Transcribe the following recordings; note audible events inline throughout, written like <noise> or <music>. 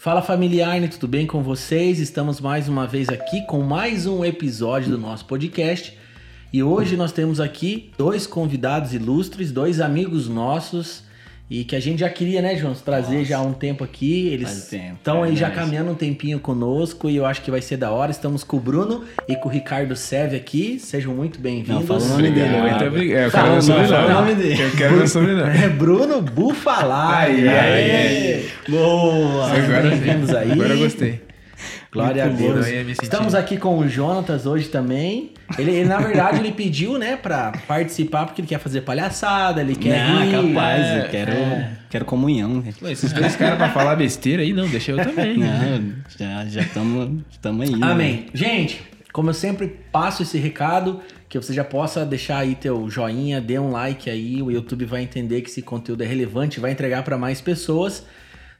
Fala familiar, tudo bem com vocês? Estamos mais uma vez aqui com mais um episódio do nosso podcast. E hoje nós temos aqui dois convidados ilustres, dois amigos nossos e que a gente já queria, né, João, trazer Nossa. já há um tempo aqui. Eles estão aí já caminhando um tempinho conosco e eu acho que vai ser da hora. Estamos com o Bruno e com o Ricardo Seve aqui. Sejam muito bem-vindos. Fala o nome dele. Muito obrigado. É, eu quero o sobrenome. nome dele. Eu quero o sobrenome. É Bruno Bufalai. Aí, aí, aí. Boa. Bem-vindos aí. Agora eu gostei. Glória Muito a Deus. Estamos aqui com o Jonatas hoje também. Ele, ele, na verdade, ele pediu, né, pra participar porque ele quer fazer palhaçada, ele quer não, rir. capaz, é, eu quero, é. quero comunhão. esses dois caras pra falar besteira aí, não, deixa eu também. Não, já estamos já aí. Né? Amém. Né? Gente, como eu sempre passo esse recado, que você já possa deixar aí teu joinha, dê um like aí, o YouTube vai entender que esse conteúdo é relevante, vai entregar para mais pessoas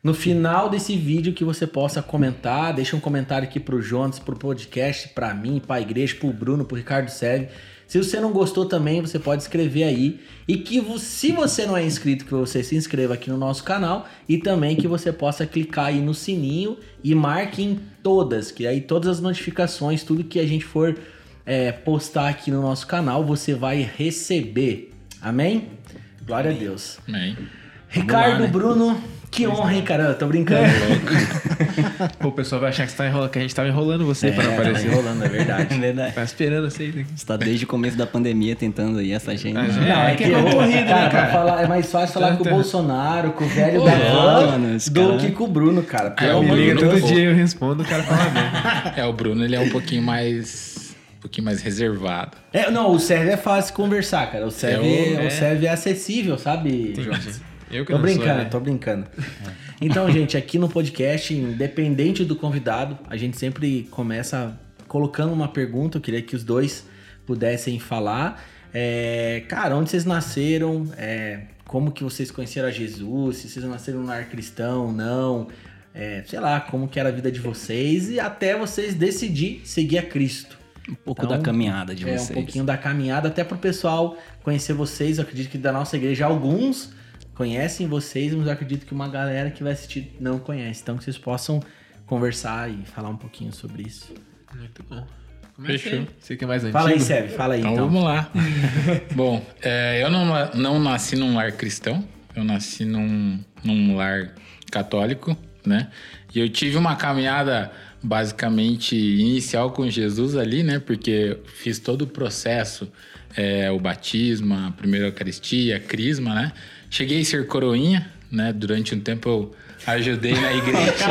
no final desse vídeo que você possa comentar, deixa um comentário aqui pro Jonas, pro podcast, pra mim, pra igreja, pro Bruno, pro Ricardo Seve. Se você não gostou também, você pode escrever aí. E que se você não é inscrito, que você se inscreva aqui no nosso canal. E também que você possa clicar aí no sininho e marque em todas, que aí todas as notificações, tudo que a gente for é, postar aqui no nosso canal, você vai receber. Amém? Glória Amém. a Deus. Amém. Ricardo, lá, né? Bruno, que honra, hein, cara? Eu tô brincando. É. <laughs> Pô, o pessoal vai achar que, você tá enrolando, que a gente tava enrolando você é, pra não aparecer. Tá enrolando, é verdade. <laughs> é verdade. Tá esperando você aí. Você tá desde o começo da pandemia tentando aí essa gente. Não, é, é que é concorrido, né, cara? Falar, é mais fácil falar com o Bolsonaro, com o velho da van, do cara... que com o Bruno, cara. É, o liga todo dia eu respondo, o cara fala bem. <laughs> É, o Bruno, ele é um pouquinho mais um pouquinho mais reservado. É, não, o Sérgio é fácil conversar, cara. O Sérgio é, o Sérgio é acessível, sabe? Eu que tô brincando, sou, né? tô brincando. Então, gente, aqui no podcast, independente do convidado, a gente sempre começa colocando uma pergunta. Eu queria que os dois pudessem falar. É, cara, onde vocês nasceram? É, como que vocês conheceram a Jesus? Se vocês nasceram no lar cristão, não? É, sei lá, como que era a vida de vocês e até vocês decidir seguir a Cristo. Um pouco então, da caminhada de é, vocês. um pouquinho da caminhada, até pro pessoal conhecer vocês. Eu acredito que da nossa igreja alguns conhecem vocês, mas eu acredito que uma galera que vai assistir não conhece. Então que vocês possam conversar e falar um pouquinho sobre isso. Muito bom. Fechou. Você que é mais antigo. Fala aí, Sérgio. Fala aí, então. então. vamos lá. <laughs> bom, é, eu não, não nasci num lar cristão. Eu nasci num, num lar católico, né? E eu tive uma caminhada basicamente inicial com Jesus ali, né? Porque fiz todo o processo, é, o batismo, a primeira Eucaristia, a crisma, né? Cheguei a ser coroinha, né? Durante um tempo eu ajudei na igreja. <laughs>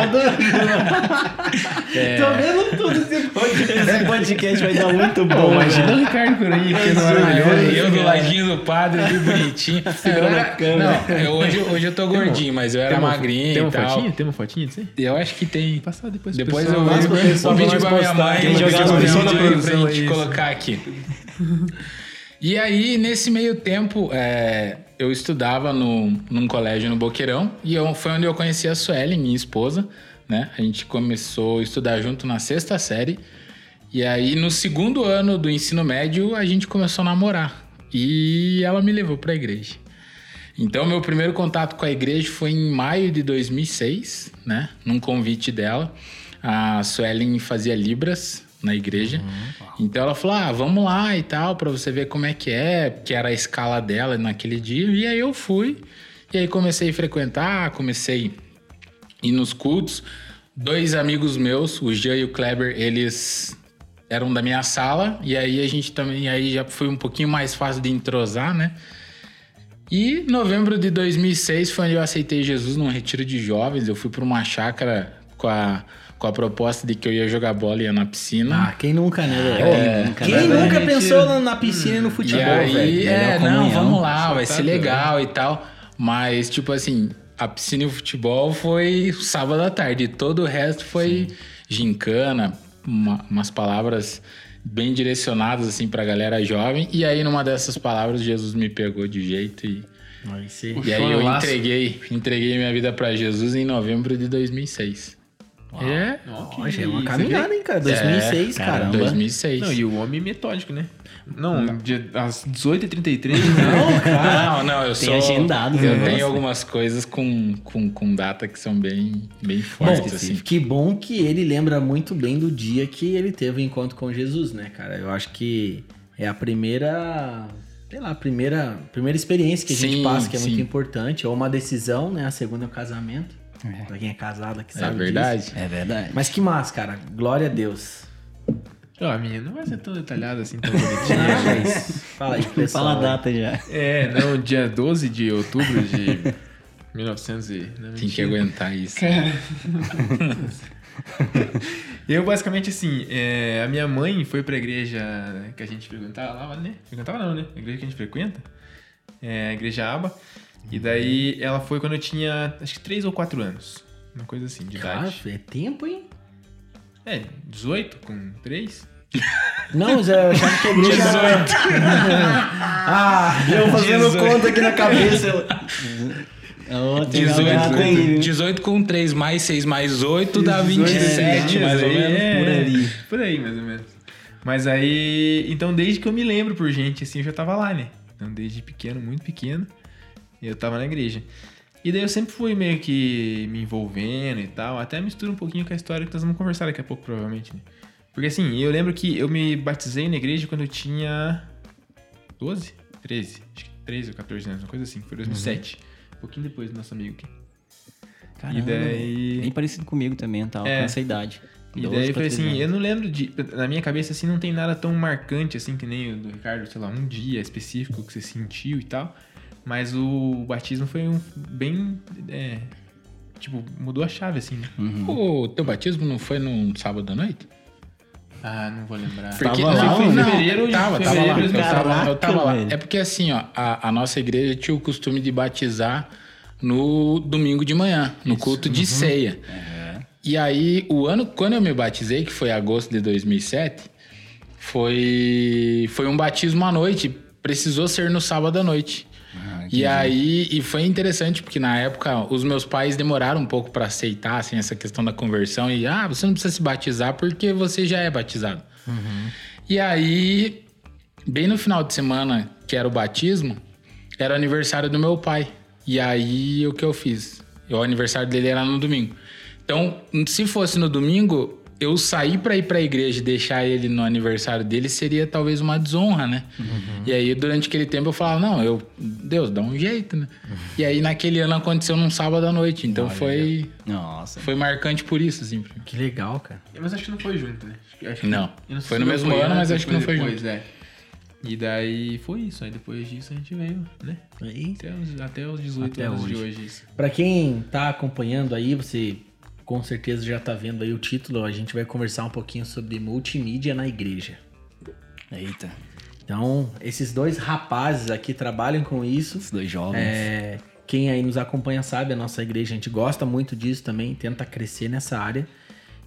é... Tô vendo tudo esse podcast. Esse podcast vai dar muito bom. Imagina o Ricardo Coroinha, que é maravilhoso. Eu do ladinho do padre, ali bonitinho. <laughs> Segurando a câmera. Não, eu, hoje, hoje eu tô gordinho, mas eu era tem magrinho tem uma Fotinha? Tem uma fotinha disso aí? Eu acho que tem. Passar depois Depois eu vou pedir pra minha mãe. Tem jogar pra gente colocar aqui. E aí, nesse meio tempo, é, eu estudava no, num colégio no Boqueirão e eu, foi onde eu conheci a Sueli, minha esposa, né? A gente começou a estudar junto na sexta série. E aí, no segundo ano do ensino médio, a gente começou a namorar. E ela me levou para a igreja. Então, meu primeiro contato com a igreja foi em maio de 2006, né? Num convite dela. A Suelen fazia Libras na igreja. Uhum. Então ela falou: ah, vamos lá e tal, para você ver como é que é, que era a escala dela naquele dia. E aí eu fui, e aí comecei a frequentar, comecei a ir nos cultos. Dois amigos meus, o Jean e o Kleber, eles eram da minha sala, e aí a gente também, aí já foi um pouquinho mais fácil de entrosar, né? E novembro de 2006 foi onde eu aceitei Jesus num retiro de jovens. Eu fui para uma chácara com a com a proposta de que eu ia jogar bola e ia na piscina. Ah, quem nunca, né, velho? É, nunca, quem né, nunca pensou na piscina e no futebol, velho? E aí, é, não, vamos lá, vai ser legal e tal. Mas, tipo assim, a piscina e o futebol foi sábado à tarde. Todo o resto foi Sim. gincana, uma, umas palavras bem direcionadas, assim, pra galera jovem. E aí, numa dessas palavras, Jesus me pegou de jeito e... E aí eu entreguei, entreguei minha vida para Jesus em novembro de 2006. É? Ó, já é uma caminhada, hein, cara? 2006, É, caramba. 2006. Não, e o homem metódico, né? Não, dia, às 18h33, Não, cara. <laughs> Não, não, eu Tem sou. agendado os Eu tenho né? algumas coisas com, com, com data que são bem, bem Bom, fortes, assim. que bom que ele lembra muito bem do dia que ele teve o encontro com Jesus, né, cara? Eu acho que é a primeira, sei lá, a primeira, primeira experiência que a gente Sim, passa que é muito sim. importante, ou uma decisão, né? A segunda é o casamento. Pra quem é casado que É sabe verdade. disso. É verdade. Mas que massa, cara. Glória a Deus. Ó, minha não vai ser tão detalhado assim, tão Ah, <laughs> bonitinha. mas fala aí, pessoal. Fala a data já. É, não, dia 12 de outubro de <laughs> 1900 e... Não, Tem que aguentar isso. <laughs> Eu, basicamente, assim, é, a minha mãe foi pra igreja que a gente frequentava lá, né? Frequentava não, né? A igreja que a gente frequenta. É a igreja Aba. E daí ela foi quando eu tinha, acho que 3 ou 4 anos. Uma coisa assim, de Cara, idade. é tempo, hein? É, 18 com 3? Não, mas eu achava que igreja era... <laughs> ah, eu fazendo 18. conta aqui na cabeça. Oh, tem uma data 18 aí, com, viu? 18 com 3 mais 6 mais 8 dá 18 27, dias mais ou aí, menos. é, por ali. Por aí, mais ou menos. Mas aí, então desde que eu me lembro por gente, assim, eu já tava lá, né? Então desde pequeno, muito pequeno, eu tava na igreja. E daí eu sempre fui meio que me envolvendo e tal, até mistura um pouquinho com a história que nós vamos conversar daqui a pouco, provavelmente, né? Porque assim, eu lembro que eu me batizei na igreja quando eu tinha 12? 13? Acho que 13 ou 14 anos, uma coisa assim, foi 2007. Um pouquinho depois do nosso amigo aqui. Caramba, e daí... Bem parecido comigo também, tal, É. com essa idade. E 12 daí foi assim, 13 eu não lembro de. Na minha cabeça, assim, não tem nada tão marcante assim que nem o do Ricardo, sei lá, um dia específico que você sentiu e tal. Mas o batismo foi um bem. é, tipo, mudou a chave, assim, né? O teu batismo não foi num sábado à noite? Ah, não vou lembrar. Porque Tava lá, não, foi em não, fevereiro de- tava, tava fevereiro lá, eu tava, lá, eu tava lá. É porque assim, ó, a, a nossa igreja tinha o costume de batizar no domingo de manhã, no culto de ceia. E aí, o ano, quando eu me batizei, que foi agosto de 2007, foi, foi um batismo à noite, precisou ser no sábado à noite. E aí, e foi interessante porque na época os meus pais demoraram um pouco para aceitar assim, essa questão da conversão e ah, você não precisa se batizar porque você já é batizado. E aí, bem no final de semana que era o batismo, era o aniversário do meu pai. E aí o que eu fiz? O aniversário dele era no domingo. Então, se fosse no domingo, eu sair pra ir pra igreja e deixar ele no aniversário dele seria talvez uma desonra, né? E aí, durante aquele tempo, eu falava, não, eu, Deus, dá um jeito, né? E aí, naquele ano aconteceu num sábado à noite. Então, foi, Nossa. foi marcante por isso, assim. Que legal, cara. Mas acho que não foi junto, né? Acho que- Não. sei Foi no não mesmo ano, mas acho que não foi depois, junto. É. E daí foi isso. Aí depois disso a gente veio, né? Aí, Até os, até os 18 Até anos hoje. de hoje. Isso. Pra quem tá acompanhando aí, você com certeza já tá vendo aí o título. A gente vai conversar um pouquinho sobre multimídia na igreja. Eita, Então, esses dois rapazes aqui trabalham com isso. esses dois jovens. É, quem aí nos acompanha sabe, a nossa igreja, a gente gosta muito disso também, tenta crescer nessa área.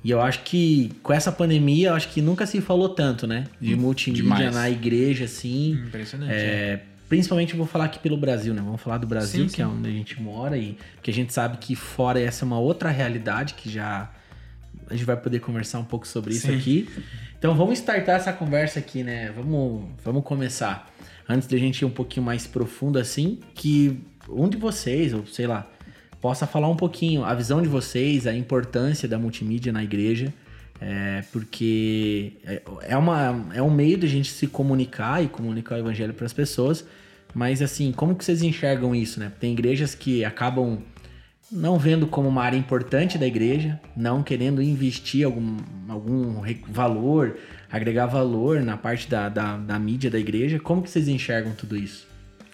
E eu acho que com essa pandemia, eu acho que nunca se falou tanto, né? De multimídia demais. na igreja, assim. Impressionante. É, principalmente eu vou falar aqui pelo Brasil, né? Vamos falar do Brasil, Sim, que sim. é onde a gente mora, e porque a gente sabe que fora essa é uma outra realidade que já a gente vai poder conversar um pouco sobre isso Sim. aqui. Então vamos startar essa conversa aqui, né? Vamos, vamos começar. Antes da gente ir um pouquinho mais profundo assim, que um de vocês, ou sei lá, possa falar um pouquinho a visão de vocês, a importância da multimídia na igreja. É, porque é- é, uma, é um meio de a gente se comunicar e comunicar o evangelho para as pessoas, mas assim, como que vocês enxergam isso, né? Tem igrejas que acabam não vendo como uma área importante da igreja, não querendo investir algum, algum valor, agregar valor na parte da, da, da mídia da igreja. Como que vocês enxergam tudo isso?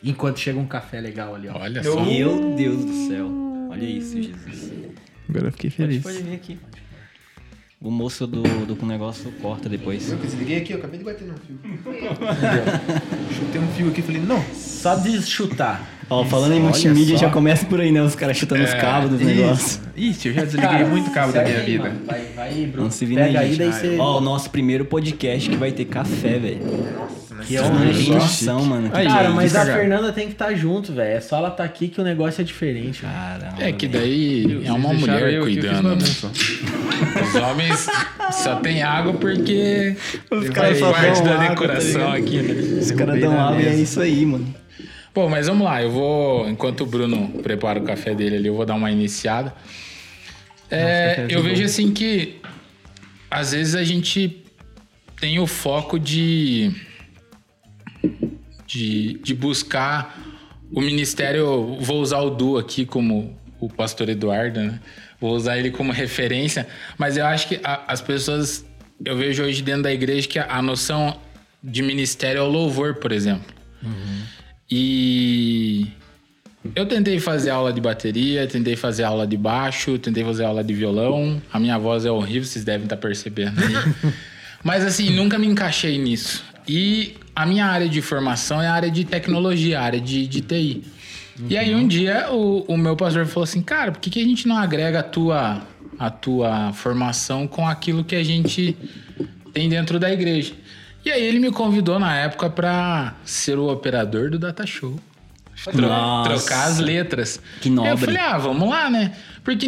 Enquanto chega um café legal ali, ó. Olha só. Meu Deus do céu. Olha isso, Jesus. Agora eu fiquei Pode, feliz. pode vir aqui. O moço do, do com negócio corta depois. Eu que desliguei aqui, eu acabei de bater no fio. <laughs> Chutei um fio aqui e falei, não. Só de chutar. Ó, falando em multimídia, só. já começa por aí, né? Os caras chutando os cabos dos negócios. Ixi, eu já desliguei muito cabo da minha aí, vida. mano. Vai, vai, Bruno. Não se vira aí, aí, gente. daí você... Ó, o nosso primeiro podcast que vai ter café, velho. Nossa, né? Que é um tem noção, mano. Aí, Cara, gente, mas a. Fernanda tem que estar junto, velho. É só ela tá aqui que o negócio é diferente. velho. Caramba. É que daí é uma mulher eu aqui, eu cuidando. né? Os homens só tem água porque Os faz só parte dão da água, tá decoração ligado? aqui, né? Os caras dão água e é isso aí, mano. Bom, mas vamos lá. Eu vou, enquanto o Bruno prepara o café dele ali, eu vou dar uma iniciada. É, café eu vejo bom. assim que às vezes a gente tem o foco de de, de buscar o ministério. Vou usar o Du aqui como o pastor Eduardo, né? Vou usar ele como referência, mas eu acho que a- as pessoas. Eu vejo hoje dentro da igreja que a, a noção de ministério é o louvor, por exemplo. E eu tentei fazer aula de bateria, tentei fazer aula de baixo, tentei fazer aula de violão. A minha voz é horrível, vocês devem estar percebendo aí. <laughs> Mas assim, nunca me encaixei nisso. E a minha área de formação é a área de tecnologia, a área de, de TI. E aí um dia o, o meu pastor falou assim, cara, por que, que a gente não agrega a tua, a tua formação com aquilo que a gente tem dentro da igreja? E aí ele me convidou na época para ser o operador do Data Show. Tro- Nossa. trocar as letras. Que nobre. Eu falei, ah, vamos lá, né? Porque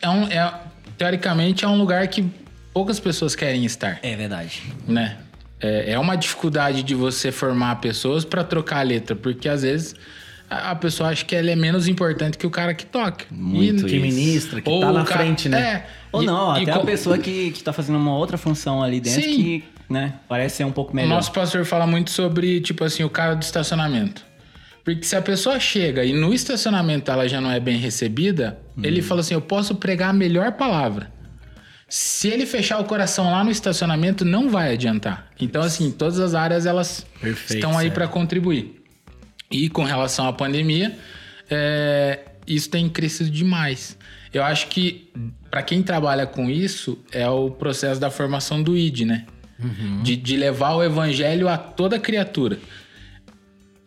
é um- é- teoricamente é um lugar que poucas pessoas querem estar, É verdade. né? É, é uma dificuldade de você formar pessoas para trocar a letra, porque às vezes a, pessoa acha que ela é menos importante que o cara que toca. Muito Que isso. ministra, que Ou tá o na ca- frente, né? É. Ou E- não, e até a pessoa que, que tá fazendo uma outra função ali dentro Sim. que, né, parece ser um pouco O melhor. nosso pastor fala muito sobre, tipo assim, o cara do estacionamento. Porque se a pessoa chega e no estacionamento ela já não é bem recebida, Uhum. ele fala assim: eu posso pregar a melhor palavra. Se ele fechar o coração lá no estacionamento, não vai adiantar. Então, assim, todas as áreas elas Perfeito, estão aí para contribuir. E com relação à pandemia, é, isso tem crescido demais. Eu acho que para quem trabalha com isso é o processo da formação do ID, né? De, de levar o evangelho a toda criatura.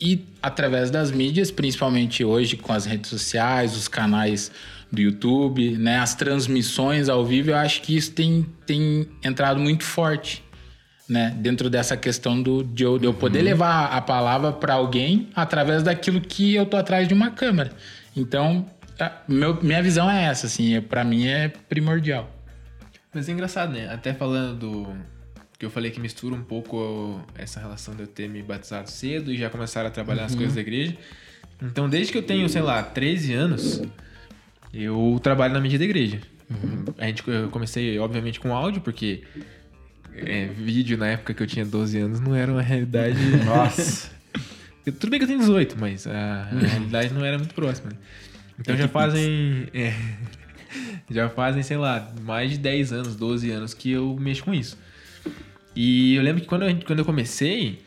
E através das mídias, principalmente hoje com as redes sociais, os canais do YouTube, né, as transmissões ao vivo, eu acho que isso tem, tem entrado muito forte, né, dentro dessa questão do, de, eu, de eu poder levar a palavra para alguém através daquilo que eu tô atrás de uma câmera. Então, a- meu- minha visão é essa, assim, é, para mim é primordial. Mas é engraçado, né? Até falando do. Que eu falei que mistura um pouco essa relação de eu ter me batizado cedo e já começar a trabalhar as coisas da igreja. Então, desde que eu tenho, sei lá, 13 anos, eu trabalho na mídia da igreja. A gente, eu comecei, obviamente, com áudio, porque é, vídeo na época que eu tinha 12 anos não era uma realidade. <laughs> Nossa. Tudo bem que eu tenho 18, mas a, a realidade não era muito próxima. né? Então já fazem. é, <laughs> já fazem, sei lá, mais de 10 anos, 12 anos que eu mexo com isso. E eu lembro que quando eu, quando eu comecei,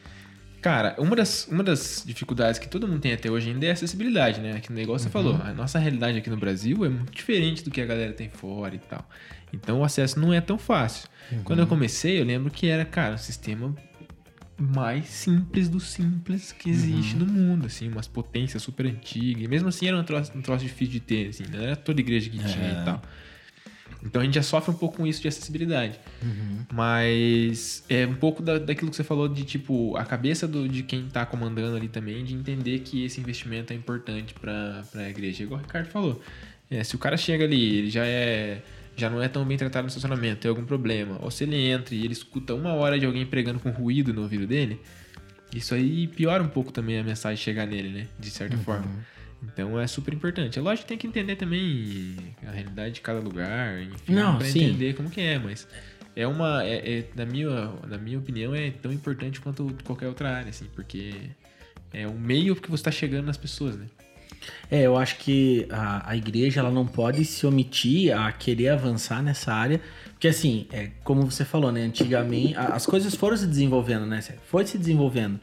cara, uma das, uma das dificuldades que todo mundo tem até hoje ainda é a acessibilidade, né? Que o negócio você falou, a nossa realidade aqui no Brasil é muito diferente do que a galera tem fora e tal. Então o acesso não é tão fácil. Quando eu comecei, eu lembro que era, cara, um sistema mais simples do simples que existe no mundo, assim, umas potências super antigas. E mesmo assim era um troço, um troço difícil de ter, assim, não era toda igreja que tinha e tal. Então a gente já sofre um pouco com isso de acessibilidade. Mas é um pouco da, daquilo que você falou de, tipo, a cabeça do, de quem tá comandando ali também, de entender que esse investimento é importante pra, pra igreja. Igual o Ricardo falou. É, se o cara chega ali, ele já é. Já não é tão bem tratado no estacionamento, tem algum problema. Ou se ele entra e ele escuta uma hora de alguém pregando com ruído no ouvido dele, isso aí piora um pouco também a mensagem chegar nele, né? De certa forma. Então é super importante. É lógico que tem que entender também a realidade de cada lugar, enfim, Não, pra sim. entender como que é, mas é uma. É, é- na, minha, na minha opinião, é tão importante quanto qualquer outra área, assim, porque é um meio que você está chegando nas pessoas, né? É, eu acho que a, a igreja ela não pode se omitir a querer avançar nessa área, porque assim, é, como você falou, né? Antigamente a- as coisas foram se desenvolvendo, né? Foi se desenvolvendo.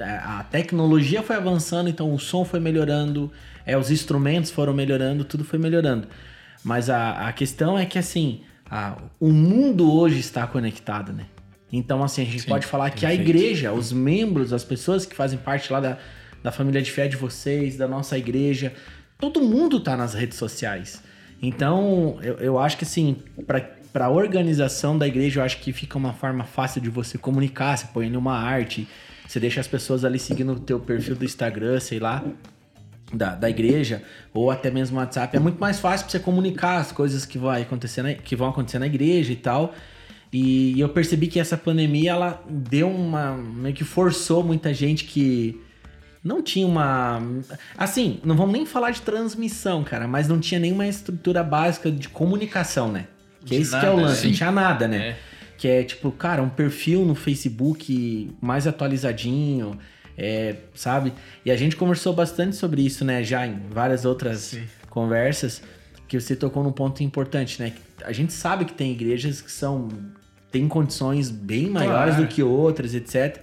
A a tecnologia foi avançando, então o som foi melhorando, é, os instrumentos foram melhorando, tudo foi melhorando. Mas a, a questão é que assim, a- o mundo hoje está conectado, né? Então, assim, a gente pode falar que a igreja, os membros, as pessoas que fazem parte lá da, da família de fé de vocês, da nossa igreja, todo mundo tá nas redes sociais. Então, eu, eu acho que assim, para a organização da igreja, eu acho que fica uma forma fácil de você comunicar, você põe ali uma arte, Você deixa as pessoas ali seguindo o teu perfil do Instagram, sei lá, da, da igreja, ou até mesmo WhatsApp. É muito mais fácil pra você comunicar as coisas que, vai acontecer na, que vão acontecer na igreja e tal. E eu percebi que essa pandemia, ela deu uma... meio que forçou muita gente que não tinha uma. Assim, não vamos nem falar de transmissão, cara, mas não tinha nenhuma estrutura básica de comunicação, né? Que é De isso que é o nada, lance, sim. não tinha nada, né? É. Que é tipo, cara, um perfil no Facebook mais atualizadinho, é, sabe? E a gente conversou bastante sobre isso, né? Já em várias outras Sim. conversas, que você tocou num ponto importante, né? A gente sabe que tem igrejas que são. têm condições bem maiores Claro. do que outras, etc.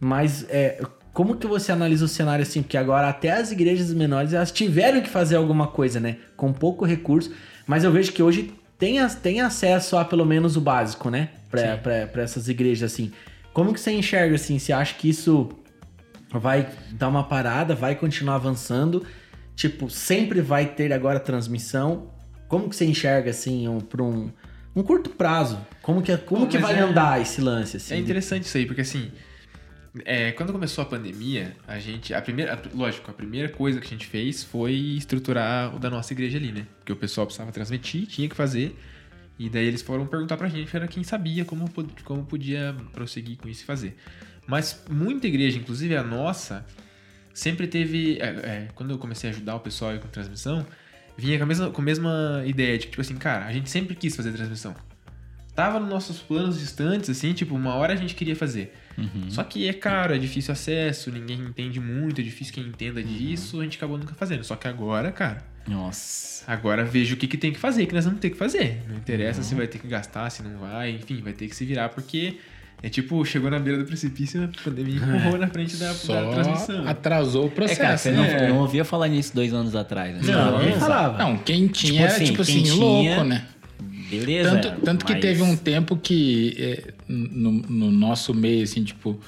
Mas é, como que você analisa o cenário assim? Porque agora até as igrejas menores elas tiveram que fazer alguma coisa, né? Com pouco recurso. Mas eu vejo que hoje tem, tem acesso a pelo menos o básico, né? Pra essas igrejas assim. Como que você enxerga assim? Você acha que isso vai dar uma parada, vai continuar avançando? Tipo, sempre vai ter agora transmissão? Como que você enxerga assim um, pra um, um curto prazo? Como que, como Pô, que vai é- andar esse lance assim? É interessante isso aí, porque assim, é, quando começou a pandemia, a gente. A primeira, a- lógico, a primeira coisa que a gente fez foi estruturar o da nossa igreja ali, né? Porque o pessoal precisava transmitir, tinha que fazer. E daí eles foram perguntar pra gente, era quem sabia como, como podia prosseguir com isso e fazer. Mas muita igreja, inclusive a nossa, sempre teve. é, é, quando eu comecei a ajudar o pessoal aí com transmissão, vinha com a mesma, com a mesma ideia de tipo assim, cara, a gente sempre quis fazer transmissão. Tava nos nossos planos distantes, assim, tipo, uma hora a gente queria fazer. Só que é caro, é difícil acesso, ninguém entende muito, é difícil quem entenda disso, a gente acabou nunca fazendo. Só que agora, cara, Nossa. agora vejo o que, que tem que fazer, que nós vamos ter que fazer. Não interessa se vai ter que gastar, se não vai, enfim, vai ter que se virar, porque é tipo, chegou na beira do precipício, a pandemia empurrou na frente da, da transmissão. atrasou o É, processo. cara, você né? não, não ouvia falar nisso dois anos atrás. Né? Não, Você nem falava. Não, quem tinha Tipo era assim, tipo quem assim, tinha- louco, né? Beleza. Tanto, tanto que mas- teve um tempo que é, no, no nosso meio, assim, tipo,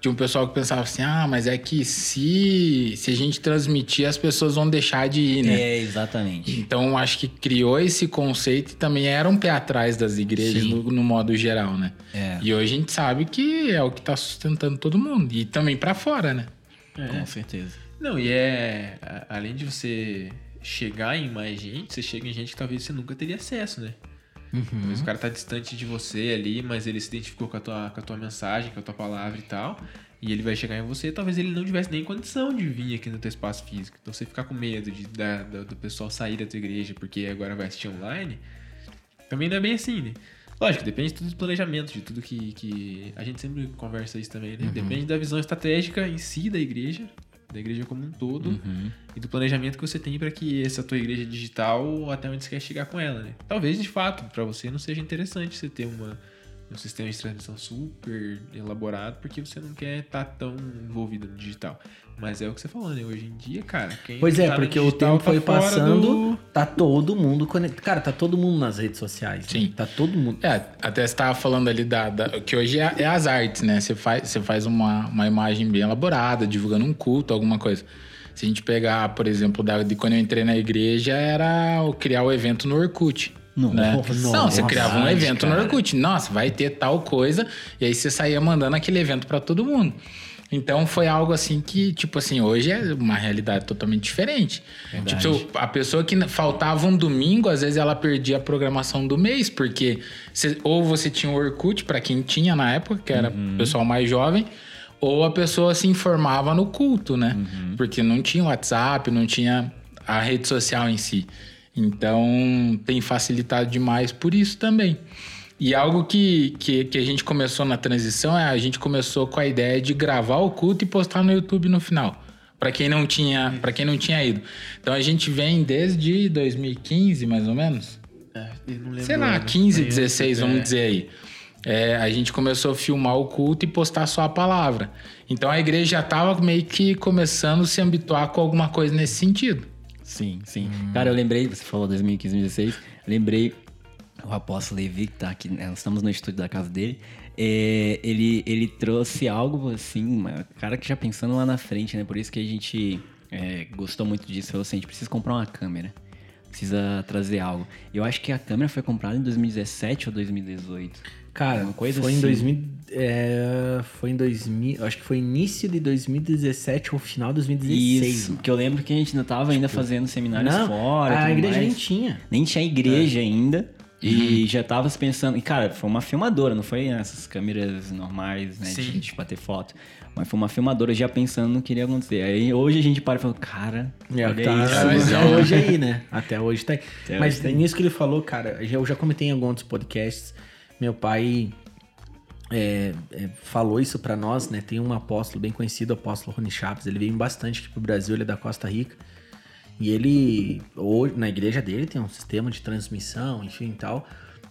tinha um pessoal que pensava assim, ah, mas é que se, se a gente transmitir, as pessoas vão deixar de ir, né? É, exatamente. Então, acho que criou esse conceito e também era um pé atrás das igrejas no, no modo geral, né? É, E hoje a gente sabe que é o que tá sustentando todo mundo. E também pra fora, né? com certeza. Não, e é. Além de você chegar em mais gente, você chega em gente que talvez você nunca teria acesso, né? Talvez o cara tá distante de você ali, mas ele se identificou com a, tua, com a tua mensagem, com a tua palavra e tal. E ele vai chegar em você, talvez ele não tivesse nem condição de vir aqui no teu espaço físico. Então você ficar com medo de, da, da- do pessoal sair da tua igreja porque agora vai assistir online, também não é bem assim, né? Lógico, depende tudo do planejamento, de tudo que, que. A gente sempre conversa isso também, né? Depende da visão estratégica em si da igreja, da igreja como um todo, Uhum. e do planejamento que você tem para que essa tua igreja digital até onde você quer chegar com ela, né? Talvez de fato para você não seja interessante você ter uma um sistema de transmissão super elaborado porque você não quer estar tão envolvido no digital. Mas é o que você falou, né? Hoje em dia, cara, quem Pois é, tá no porque o tempo foi tá fora passando, do- tá todo mundo conectado. Cara, tá todo mundo nas redes sociais. né? Sim. Tá todo mundo. É, até você tava falando ali da, da- que hoje é, é as artes, né? Você faz, você faz uma, uma imagem bem elaborada, divulgando um culto, alguma coisa. Se a gente pegar, por exemplo, da, de quando eu entrei na igreja, era o criar o evento no Orkut. Nossa, né? Não, você criava um evento no. Orkut. Nossa, vai ter tal coisa. E aí você saía mandando aquele evento pra todo mundo. Então foi algo assim que, tipo assim, hoje é uma realidade totalmente diferente. Tipo, se eu- a pessoa que faltava um domingo, às vezes ela perdia a programação do mês, porque você- ou você tinha o Orkut, pra quem tinha na época, que era o pessoal mais jovem, ou a pessoa se informava no culto, né? Porque não tinha WhatsApp, não tinha a rede social em si. Então tem facilitado demais por isso também. E algo que, que, que a gente começou na transição é a gente começou com a ideia de gravar o culto e postar no YouTube no final. Para quem não tinha, para quem não tinha ido. Então a gente vem desde 2015, mais ou menos. É, Sei lá, ano. 15, Foi 16, antes, vamos é. dizer aí. É, a gente começou a filmar o culto e postar só a palavra. Então a igreja já tava meio que começando a se habituar com alguma coisa nesse sentido. Sim, sim. Cara, eu lembrei, você falou 2015, 2016, lembrei o apóstolo Levi, que tá aqui, né, nós estamos no estúdio da casa dele, é, ele, ele trouxe algo assim, cara que já pensando lá na frente, né? Por isso que a gente é, gostou muito disso, falou assim, a gente precisa comprar uma câmera. Precisa trazer algo. Eu acho que a câmera foi comprada em 2017 ou 2018. Cara, Uma coisa foi em assim. 2000. é, foi em 2000. Acho que foi início de 2017 ou final de 2016. Isso, mano. que eu lembro que a gente ainda tava ainda fazendo seminários Não, fora. a igreja mais. nem tinha. Nem tinha igreja ainda. Uhum. E já tava pensando. E, cara, foi uma filmadora, não foi essas câmeras normais, né? Sim. De, de bater foto. Mas foi uma filmadora já pensando no que iria acontecer. Aí hoje a gente para e fala, cara, É, olha tá, isso. mas até é. <laughs> hoje aí, né? Até hoje tá aí. Até Mas hoje tá nisso que ele falou, cara, eu já comentei em alguns podcasts. Meu pai é, é, falou isso pra nós, né? Tem um apóstolo bem conhecido, o apóstolo Rony Chaves. Ele veio bastante aqui pro Brasil, ele é da Costa Rica. E ele, hoje, na igreja dele, tem um sistema de transmissão, enfim tal.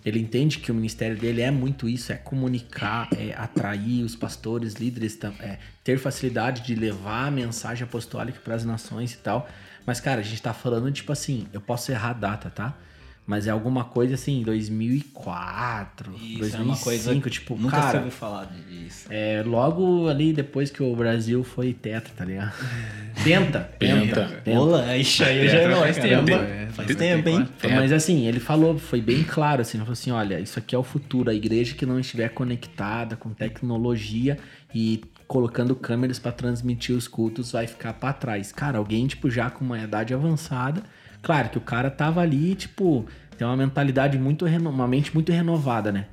Ele entende que o ministério dele é muito isso, é comunicar, é atrair os pastores, líderes, é ter facilidade de levar a mensagem apostólica para as nações e tal. Mas, cara, a gente tá falando, tipo assim, eu posso errar a data, tá? Mas é alguma coisa assim, 2004, Isso 2005, é uma coisa. tipo, nunca se cara, ouviu falar disso. é logo ali depois que o Brasil foi tetra, tá ligado? <laughs> Penta, penta, Penta. isso aí já Tetra não faz tempo, é, Faz tem- tempo, hein? Mas assim, ele falou, foi bem claro assim, ele falou assim, olha, isso aqui é o futuro, a igreja que não estiver conectada com tecnologia e colocando câmeras para transmitir os cultos vai ficar para trás. Cara, alguém tipo já com uma idade avançada, claro que o cara tava ali, tipo, tem uma mentalidade muito uma mente muito renovada, né?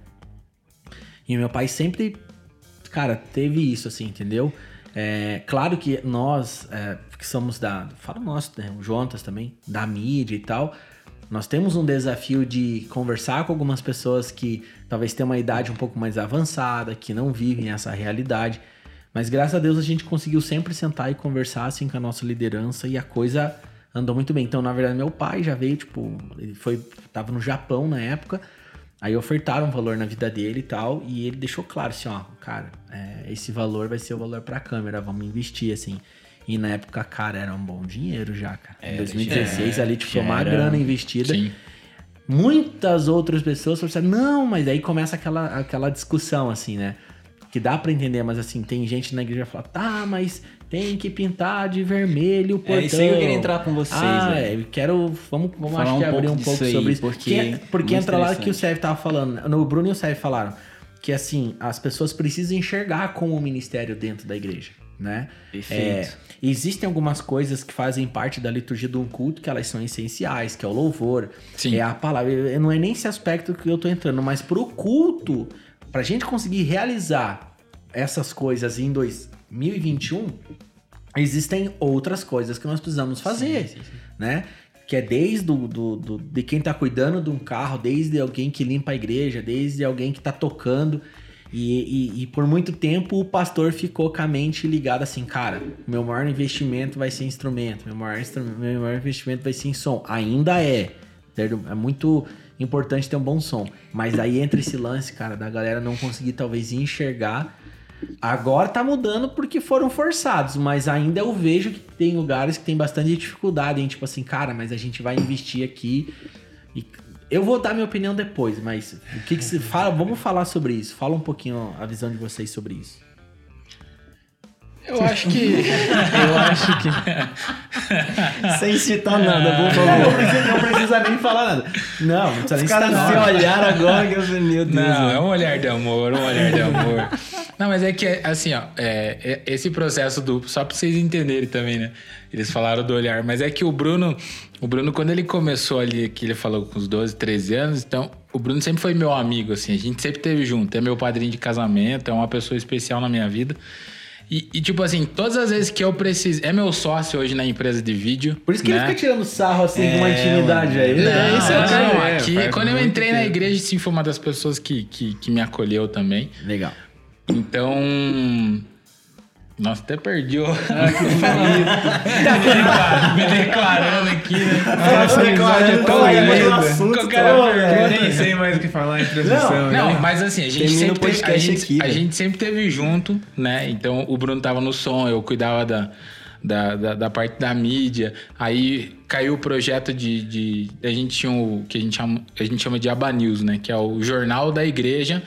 E meu pai sempre, cara, teve isso, assim, entendeu? É, claro que nós, é, que somos da. Fala nós, né? O Jontas também, da mídia e tal. Nós temos um desafio de conversar com algumas pessoas que talvez tenham uma idade um pouco mais avançada, que não vivem essa realidade. Mas graças a Deus a gente conseguiu sempre sentar e conversar assim com a nossa liderança e a coisa andou muito bem. Então, na verdade, meu pai já veio, tipo, ele foi. tava no Japão na época. Aí ofertaram um valor na vida dele e tal, e ele deixou claro assim, ó, cara, é, esse valor vai ser o valor pra câmera, vamos investir, assim. E na época, cara, era um bom dinheiro já, cara. em 2016 ali, tipo, já uma era- grana investida. Sim. Muitas outras pessoas falaram assim, não, mas aí começa aquela, aquela discussão, assim, né? Que dá pra entender, mas assim, tem gente na igreja que fala, tá, mas tem que pintar de vermelho o portão. É, isso aí eu queria entrar com vocês, Ah, velho. é, eu quero, vamos, vamos Falar acho um que abrir pouco um pouco aí, sobre isso. porque porque porque muito entra lá que o. Sérgio tava falando, no Bruno e o Sérgio falaram, que assim, as pessoas precisam enxergar como o ministério dentro da igreja, né? Perfeito. É, existem algumas coisas que fazem parte da liturgia de um culto que elas são essenciais, que é o louvor, Sim. é a palavra. Não é nem esse aspecto que eu tô entrando, mas pro culto, pra gente conseguir realizar essas coisas em 2021, existem outras coisas que nós precisamos fazer, né? Que é desde o, do, do- de quem tá cuidando de um carro, desde alguém que limpa a igreja, desde alguém que tá tocando. E, e- e por muito tempo o pastor ficou com a mente ligada assim, cara, meu maior investimento vai ser instrumento, meu maior, meu maior investimento vai ser em som. Ainda é. É muito importante ter um bom som. Mas aí entra esse lance, cara, da galera não conseguir talvez enxergar Agora tá mudando porque foram forçados, mas ainda eu vejo que tem lugares que tem bastante dificuldade em tipo assim, cara, mas a gente vai investir aqui. E eu vou dar minha opinião depois, mas o que, que fala? Vamos falar sobre isso. Fala um pouquinho a visão de vocês sobre isso. Eu acho que. <laughs> eu acho que. <laughs> Sem citar nada, por Não favor. precisa, não precisa nem falar nada. Não, não precisa nem Os caras citar se nome. olharam agora que eu falei, meu Deus. Não, é um olhar de amor, um olhar de amor. Não, mas é que, assim, ó, é, é- esse processo do. Só pra vocês entenderem também, né? Eles falaram do olhar, mas é que o Bruno, o Bruno, quando ele começou ali, que ele falou com os 12, 13 anos, então, o Bruno sempre foi meu amigo, assim, a gente sempre teve junto. É meu padrinho de casamento, é uma pessoa especial na minha vida. E, e, tipo assim, todas as vezes que eu preciso. É meu sócio hoje na empresa de vídeo. Por isso que né? ele fica tirando sarro assim de uma intimidade aí. Não, É, isso é o não, cara. é, aqui, faz quando eu entrei na tempo. igreja, sim, foi uma das pessoas que, que, que me acolheu também. Legal. Então. Nossa, até perdi o. <laughs> me declarando aqui, né? Essa amizade é tão assunto Que né? Eu nem sei mais o que falar em transmissão. Não, né? mas assim, a gente, Termina sempre teve, a, gente, aqui, a velho. gente sempre teve junto, né? Então o Bruno tava no som, eu cuidava da, da, da, da parte da mídia. Aí caiu o projeto de. de a gente tinha o que a gente, chama, a gente chama de Aba News, né? Que é o jornal da igreja,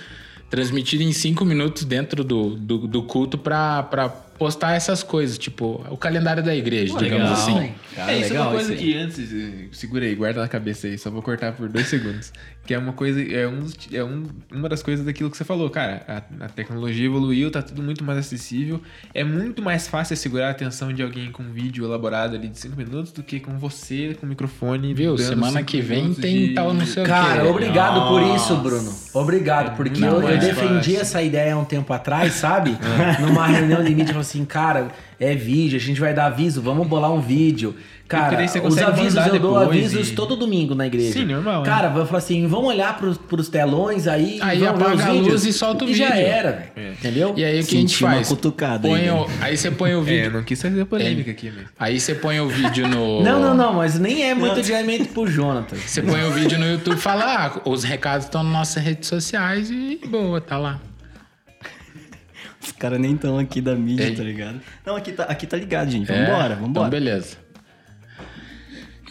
transmitido em cinco minutos dentro do, do, do culto para postar essas coisas, tipo, o calendário da igreja, digamos legal. assim. Cara, é, isso é legal uma coisa que antes. eh, Segura aí, guarda na cabeça aí, só vou cortar por dois segundos. Que é uma coisa. É, um, é um, uma das coisas daquilo que você falou, cara. A, a tecnologia evoluiu, tá tudo muito mais acessível. É muito mais fácil segurar a atenção de alguém com um vídeo elaborado ali de cinco minutos do que com você, com o microfone. Viu? Semana que vem tem de- tal não sei o Cara, quê. obrigado por isso, Nossa. Bruno. Obrigado, porque Não, eu, eu defendi fácil. essa ideia há um tempo atrás, sabe? <laughs> Numa reunião de mídia, eu falei assim, cara, é vídeo, a gente vai dar aviso, vamos bolar um vídeo. Cara, os avisos eu dou avisos e- todo domingo na igreja. Sim, normal, né? Cara, eu falo assim, vamos olhar pros, pros telões aí, Aí apaga os a vídeos. luz e solta o E já vídeo. era, velho. É. Entendeu? E aí o que a gente Senti uma faz? cutucada Põe aí, o- aí você põe o <laughs> É, vídeo. não quis fazer polêmica aqui mesmo. Aí você põe o vídeo no. <laughs> Não, não, não, mas nem é muito diariamente pro Jonathan. Você põe o vídeo no YouTube e fala, ah, os recados estão nas nossas redes sociais e boa, tá lá. Os caras nem estão aqui da mídia, Ei. tá ligado? Não, aqui tá, aqui tá ligado, gente. É, Vambora, Então, vambora. beleza.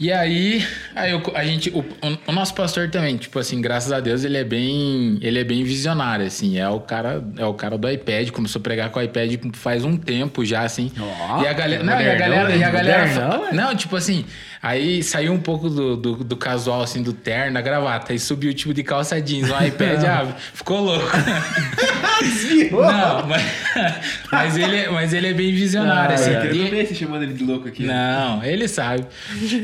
E aí, aí eu- a gente, o, o- nosso pastor também, tipo assim, graças a Deus, ele é bem, ele é bem visionário, assim, é o cara, é o cara do iPad, começou a pregar com o iPad faz um tempo já, assim. Ó, e a galera, não, e a galera, e a galera, é? não, tipo assim, aí saiu um pouco do, do, do casual, assim, do terno, da gravata, aí subiu tipo de calça jeans, um <laughs> iPad, ah, ficou louco. não, mas, mas ele, é- mas ele é bem visionário, Ah, assim. Eu E- ver você chamando ele de louco aqui. não, ele sabe.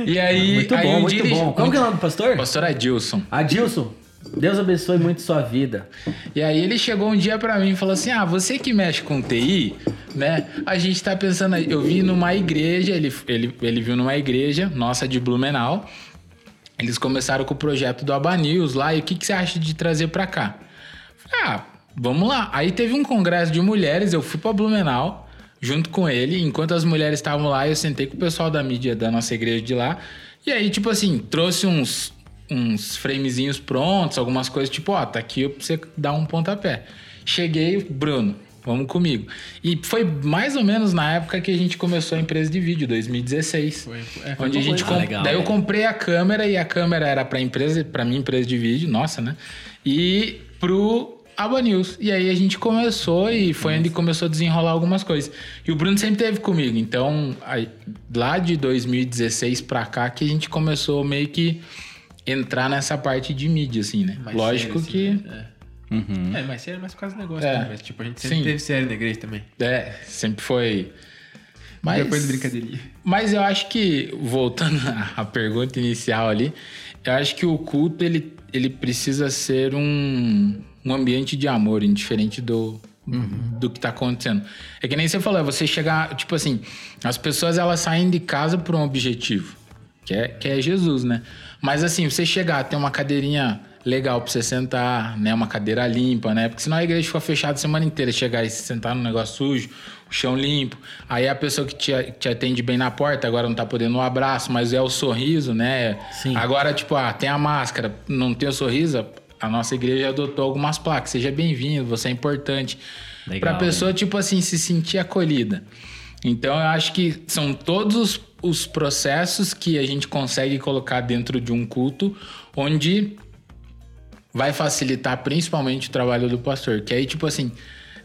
E aí. Muito aí bom, um muito bom. Como que é o nome do pastor? Pastor Adilson. Adilson, Deus abençoe muito sua vida. E aí ele chegou um dia pra mim e falou assim: Ah, você que mexe com TI, né? A gente tá pensando. Eu vi numa igreja, ele, ele, ele viu numa igreja, nossa de Blumenau. Eles começaram com o projeto do Abanews lá, e o que, que você acha de trazer pra cá? Falei, ah, vamos lá. Aí teve um congresso de mulheres, eu fui pra Blumenau junto com ele. Enquanto as mulheres estavam lá, eu sentei com o pessoal da mídia da nossa igreja de lá. E aí, tipo assim, trouxe uns, uns framezinhos prontos, algumas coisas, tipo, ó, tá aqui pra você dar um pontapé. Cheguei, Bruno, vamos comigo. E foi mais ou menos na época que a gente começou a empresa de vídeo, 2016. Foi, é, foi onde a gente Ah, comp- legal, Daí eu velho. comprei a câmera e a câmera era pra empresa, pra minha empresa de vídeo, nossa, né? E pro Aba News. E aí a gente começou e foi onde começou a desenrolar algumas coisas. E o Bruno sempre teve comigo. Então, aí, lá de 2016 pra cá que a gente começou meio que entrar nessa parte de mídia, assim, né? Mais Lógico sério, assim, que. né? Uhum. É, mas sério, mais por causa do negócio, É. né? Mas, tipo, a gente sempre Sim. teve sério na igreja também. É, sempre foi. Mas, Depois de brincadeirinha. mas eu acho que, voltando <laughs> à pergunta inicial ali, eu acho que o culto ele, ele precisa ser um, um ambiente de amor, indiferente do, do que tá acontecendo. É que nem você falou, é você chegar, tipo assim, as pessoas elas saem de casa por um objetivo, que é, que é Jesus, né? Mas assim, você chegar, ter uma cadeirinha legal pra você sentar, né? Uma cadeira limpa, né? Porque senão a igreja fica fechada a semana inteira. Chegar e se sentar num negócio sujo, o chão limpo. Aí a pessoa que te, te atende bem na porta agora não tá podendo um abraço, mas é o sorriso, né? Sim. Agora, tipo, ah, tem a máscara, não tem o sorriso, a nossa igreja adotou algumas placas. Seja bem-vindo, você é importante. Legal, pra pessoa, tipo assim, se sentir acolhida. Então, eu acho que são todos os, os processos que a gente consegue colocar dentro de um culto, onde vai facilitar principalmente o trabalho do pastor. Que aí, tipo assim,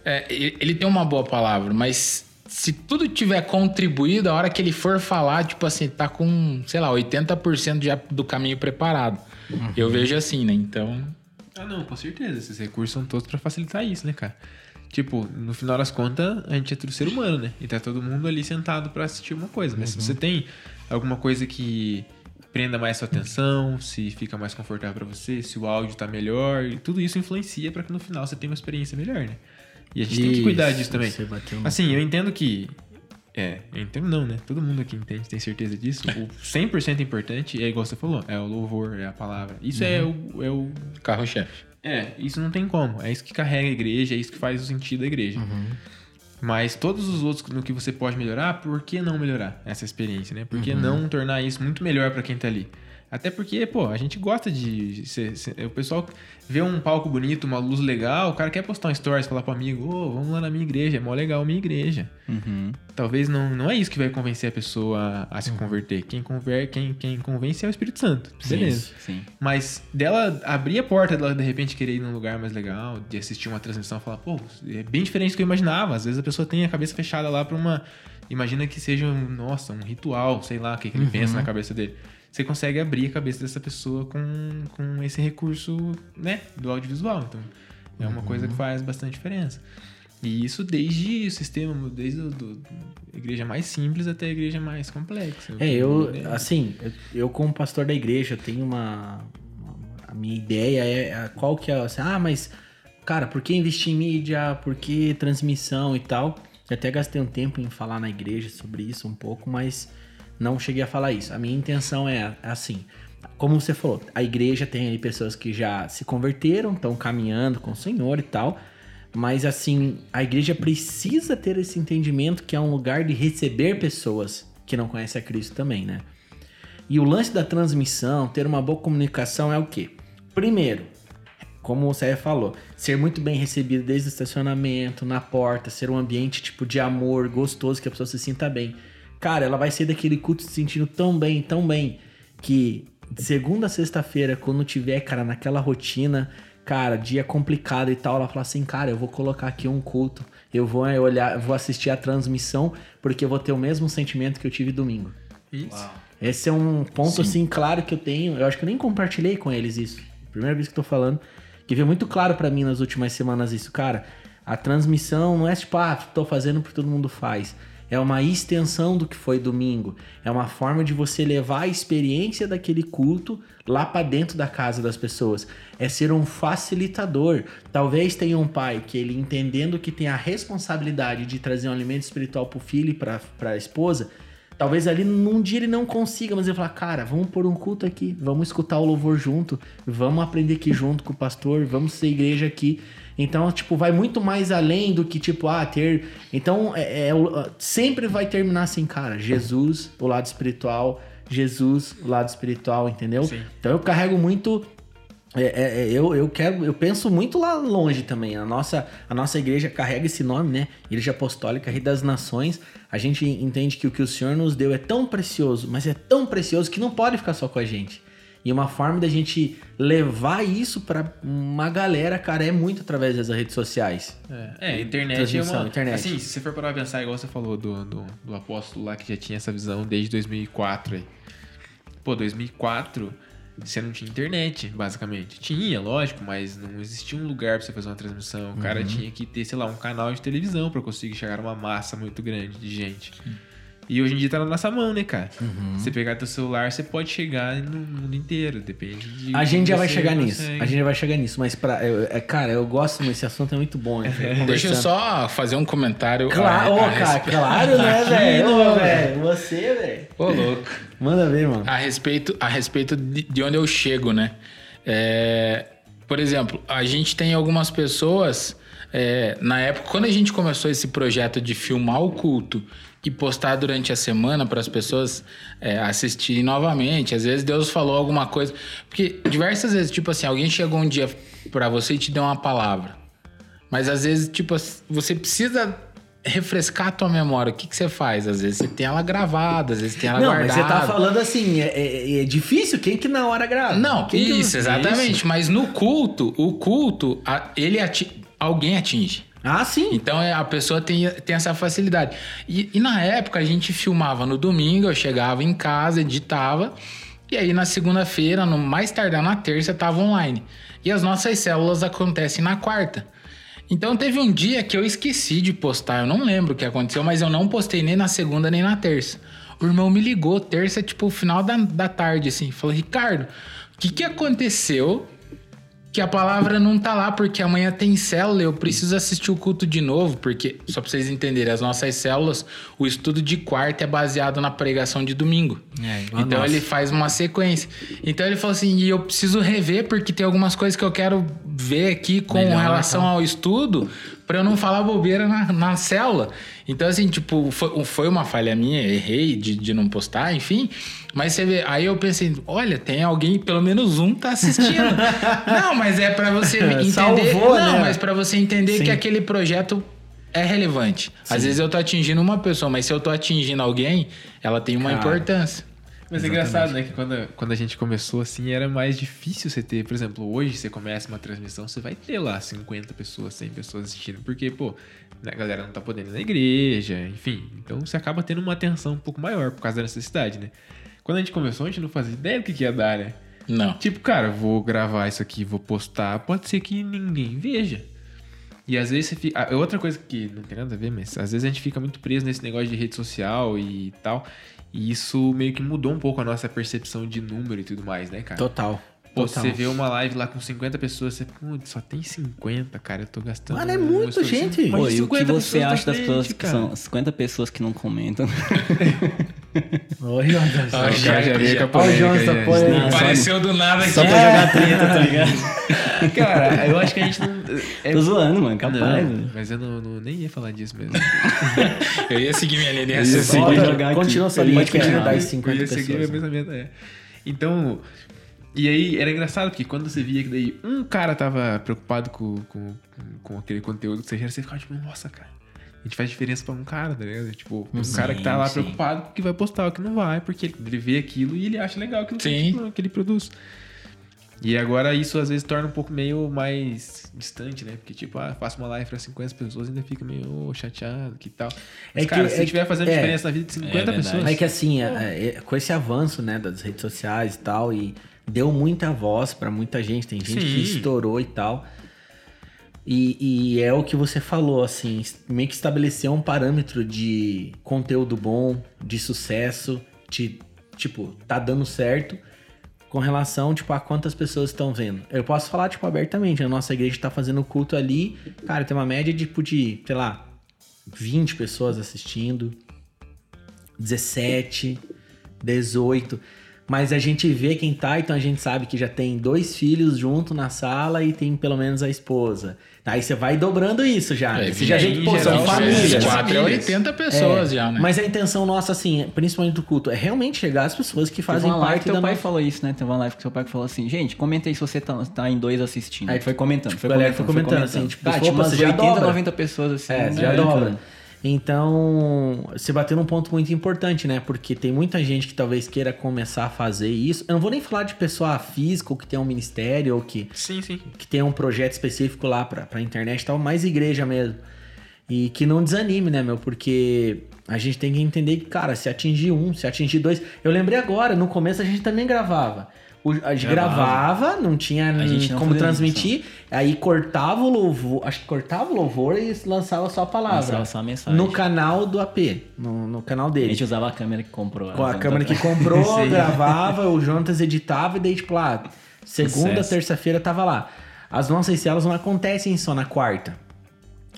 é, ele ele tem uma boa palavra, mas se tudo tiver contribuído, a hora que ele for falar, tipo assim, tá com, sei lá, 80% já do caminho preparado. Eu vejo assim, né? Então, Ah, não, com certeza. Esses recursos são todos pra facilitar isso, né, cara? Tipo, no final das contas, a gente é tudo ser humano, né? E tá todo mundo ali sentado pra assistir uma coisa. Mas se você tem alguma coisa que prenda mais sua atenção, se fica mais confortável pra você, se o áudio tá melhor, e tudo isso influencia pra que no final você tenha uma experiência melhor, né? E a gente tem que cuidar Isso, disso também. Assim, eu entendo que. É, eu entendo não, né? Todo mundo aqui entende, tem certeza disso. O <laughs> 100% importante é igual você falou, é o louvor, é a palavra. Isso é, o, é o carro-chefe. É, isso não tem como. É isso que carrega a igreja, é isso que faz o sentido da igreja. Mas todos os outros no que você pode melhorar, por que não melhorar essa experiência, né? Por que não tornar isso muito melhor pra quem tá ali? Até porque, pô, a gente gosta de. Ser, ser, o pessoal vê um palco bonito, uma luz legal, o cara quer postar um stories, falar pro amigo, ô, oh, vamos lá na minha igreja, é mó legal minha igreja. Uhum. Talvez não, não é isso que vai convencer a pessoa a se Uhum. converter. Quem, conver, quem, quem convence é o Espírito Santo. Beleza. Sim. Mas dela abrir a porta, dela de repente querer ir num lugar mais legal, de assistir uma transmissão e falar, pô, é bem diferente do que eu imaginava. Às vezes a pessoa tem a cabeça fechada lá pra uma. Imagina que seja, um, nossa, um ritual, sei lá, o que, que ele pensa na cabeça dele. Você consegue abrir a cabeça dessa pessoa com, com esse recurso, né, do audiovisual. Então, é uma coisa que faz bastante diferença. E isso desde o sistema, desde a do, a igreja mais simples até a igreja mais complexa. É, eu, É. assim, eu, eu como pastor da igreja, tenho uma. uma- A minha ideia é a- qual que é. Assim, ah, mas, cara, por que investir em mídia? Por que transmissão e tal? Eu até gastei um tempo em falar na igreja sobre isso um pouco, mas não cheguei a falar isso. A minha intenção é assim. Como você falou, a igreja tem aí pessoas que já se converteram, estão caminhando com o Senhor e tal. Mas assim, a igreja precisa ter esse entendimento que é um lugar de receber pessoas que não conhecem a Cristo também, né? E o lance da transmissão, ter uma boa comunicação é o quê? Primeiro, como Sérgio falou, ser muito bem recebido desde o estacionamento, na porta, ser um ambiente tipo de amor, gostoso, que a pessoa se sinta bem. Cara, ela vai sair daquele culto se sentindo tão bem, tão bem, que de segunda a sexta-feira, quando tiver, cara, naquela rotina, cara, dia complicado e tal, ela fala assim, cara, eu vou colocar aqui um culto, eu vou é, olhar, vou assistir a transmissão, porque eu vou ter o mesmo sentimento que eu tive domingo. Isso. Esse é um ponto, assim, claro que eu tenho. Eu acho que eu nem compartilhei com eles isso. Primeira vez que eu tô falando. Que veio muito claro pra mim nas últimas semanas isso. Cara, a transmissão não é tipo, ah, tô fazendo porque todo mundo faz. É uma extensão do que foi domingo. É uma forma de você levar a experiência daquele culto lá pra dentro da casa das pessoas. É ser um facilitador. Talvez tenha um pai que ele entendendo que tem a responsabilidade de trazer um alimento espiritual pro filho e pra, pra esposa, Talvez ali num dia ele não consiga, mas ele fala, cara, vamos pôr um culto aqui, vamos escutar o louvor junto, vamos aprender aqui junto com o pastor, vamos ser igreja aqui. Então, tipo, vai muito mais além do que, tipo, ah, ter. Então, é, é o- sempre vai terminar assim, cara, Jesus, o lado espiritual, Jesus, o lado espiritual, entendeu? Sim. Então eu carrego muito. é, é, é, eu, eu quero, eu penso muito lá longe também. A nossa, a nossa igreja carrega esse nome, né? Igreja Apostólica, Rei das Nações. A gente entende que o que o Senhor nos deu é tão precioso, mas é tão precioso que não pode ficar só com a gente. E uma forma da gente levar isso pra uma galera, cara, é muito através das redes sociais. É, a internet é uma... internet. Assim, se você for parar pra pensar, igual você falou do, do, do apóstolo lá que já tinha essa visão desde 2004 aí. Pô, 2004, você não tinha internet, basicamente. Tinha, lógico, mas não existia um lugar pra você fazer uma transmissão. O cara tinha que ter, sei lá, um canal de televisão pra conseguir chegar a uma massa muito grande de gente. E hoje em dia tá na nossa mão, né, cara? Você pegar teu celular, você pode chegar no mundo inteiro, depende de... A gente já vai chegar nisso. consegue. A gente já vai chegar nisso. Mas, pra, eu- é, cara, eu gosto, esse assunto é muito bom. né? <laughs> Deixa eu só fazer um comentário. Claro, a- ô, a cara, claro, né, velho, Você, velho. Ô, louco. Manda ver, mano. A respeito, a respeito de, de onde eu chego, né? É, por exemplo, a gente tem algumas pessoas. é, na época, quando a gente começou esse projeto de filmar o culto e postar durante a semana para as pessoas é, assistirem novamente, às vezes Deus falou alguma coisa. Porque diversas vezes, tipo assim, alguém chegou um dia para você e te deu uma palavra. Mas às vezes, tipo, você precisa refrescar a tua memória. O que, que você faz? Às vezes você tem ela gravada, às vezes tem ela Não, guardada. mas você tá falando assim, é, é- é difícil? Quem que na hora grava? Não, Quem que- isso, exatamente. Mas no culto, o culto, ele ati- alguém atinge. Ah, sim. Então é, a pessoa tem, tem essa facilidade. E, e na época a gente filmava no domingo, eu chegava em casa, editava, e aí na segunda-feira, no mais tardar na terça, tava online. E as nossas células acontecem na quarta. Então teve um dia que eu esqueci de postar, eu não lembro o que aconteceu, mas eu não postei nem na segunda nem na terça. O irmão me ligou, terça, tipo, final da, da tarde, assim, falou: Ricardo, o que, que aconteceu que a palavra não tá lá, porque amanhã tem célula, eu preciso assistir o culto de novo, porque, só pra vocês entenderem, as nossas células, o estudo de quarta é baseado na pregação de domingo. É, então nossa. ele faz uma sequência. Então ele falou assim, e eu preciso rever, porque tem algumas coisas que eu quero ver aqui com Melhor, relação então. ao estudo, pra eu não falar bobeira na, na célula. Então, assim, tipo, foi, foi uma falha minha, errei de, de não postar, enfim. Mas você vê, aí eu pensei, olha, tem alguém, pelo menos um tá assistindo. <laughs> não, mas é para você entender. Salvou, não, né? mas para você entender Sim. que aquele projeto é relevante. Às vezes eu tô atingindo uma pessoa, mas se eu tô atingindo alguém, ela tem uma Cara. importância. Mas é engraçado, né? Que quando, quando a gente começou assim, era mais difícil você ter. Por exemplo, hoje você começa uma transmissão, você vai ter lá 50 pessoas, 100 pessoas assistindo. Porque, pô, a galera não tá podendo ir na igreja, enfim. Então você acaba tendo uma atenção um pouco maior por causa da necessidade, né? Quando a gente começou, a gente não fazia ideia do que, que ia dar, né? Não. Tipo, cara, vou gravar isso aqui, vou postar, pode ser que ninguém veja. E às vezes você fica. ah, Outra coisa que não tem nada a ver, mas às vezes a gente fica muito preso nesse negócio de rede social e tal. E isso meio que mudou um pouco a nossa percepção de número e tudo mais, né, cara? Total. Pô, total. você vê uma live lá com 50 pessoas, você, putz, só tem 50, cara, eu tô gastando. Mano, é muito esforço." gente. Pô, e o que 50 você acha das pessoas que cara? são 50 pessoas que não comentam? <laughs> Oi, Jonas. A Olha o Jonas, só- Apareceu do nada aqui. Só pra jogar treta, tá ligado? <laughs> Cara, eu acho que a gente não. É... Tô zoando, mano, capaz. Não, mas eu não, não- nem ia falar disso mesmo. <laughs> Eu ia seguir minha linha de ia raciocínio. Continua sua linha continuar. das Eu 50 ia seguir meu pessoas. pensamento, é. Então, e aí era engraçado porque quando você via que daí um cara tava preocupado com, com, com aquele conteúdo que você gera, você ficava tipo, nossa, cara, a gente faz diferença pra um cara, tá ligado? Tipo, um Sim, cara que tá lá sim. preocupado com o que vai postar, o que não vai, porque ele, vê aquilo e ele acha legal aquilo que, Sim. tipo, que ele produz. E agora isso às vezes torna um pouco meio mais distante, né? Porque, tipo, ah, faço uma live pra 50 pessoas e ainda fica meio chateado que tal. Mas, É que- cara, é se que- tiver fazendo é. diferença na vida de 50 verdade. pessoas. É que assim, é- é- com esse avanço, né, das redes sociais e tal, e deu muita voz pra muita gente, tem gente que Sim. estourou e tal. E, e é o que você falou, assim, meio que estabeleceu um parâmetro de conteúdo bom, de sucesso, de, tipo, tá dando certo com relação, tipo, a quantas pessoas estão vendo. Eu posso falar, tipo, abertamente, a nossa igreja tá fazendo culto ali, cara, tem uma média, tipo, de, sei lá, 20 pessoas assistindo, 17, 18. Mas a gente vê quem tá, então a gente sabe que já tem dois filhos junto na sala e tem pelo menos a esposa. Aí você vai dobrando isso já. É, você já vê que, pô, geral, são famílias. 24 é 80 pessoas É, já, né? Mas a intenção nossa, assim, principalmente do culto, é realmente chegar às pessoas que fazem Teve uma live parte que teu pai nossa... falou isso, né? Teve uma live que seu pai falou assim, gente, comenta aí se você tá, tá em dois assistindo. Aí foi comentando, foi a galera comentando, foi comentando, assim, tipo, ah, umas já 80, dobra. 90 pessoas assim. É, né? já dobra. Então, você bateu num ponto muito importante, né? Porque tem muita gente que talvez queira começar a fazer isso. Eu não vou nem falar de pessoa física ou que tem um ministério ou que, Sim, sim. que tem um projeto específico lá pra, pra internet e tal, mais igreja mesmo. E que não desanime, né, meu? Porque a gente tem que entender que, cara, se atingir um, se atingir dois. Eu lembrei agora, no começo a gente também gravava. A gente Gravava. gravava, não tinha A não como transmitir, aí cortava o louvor, acho que cortava o louvor e lançava só a palavra. Lançava só a mensagem. No canal do AP, no, no canal A dele. gente usava a câmera que comprou. Com a câmera que comprou, <laughs> gravava, o Jonas editava e daí, tipo, lá, segunda, terça-feira tava lá. As nossas celas não acontecem só na quarta.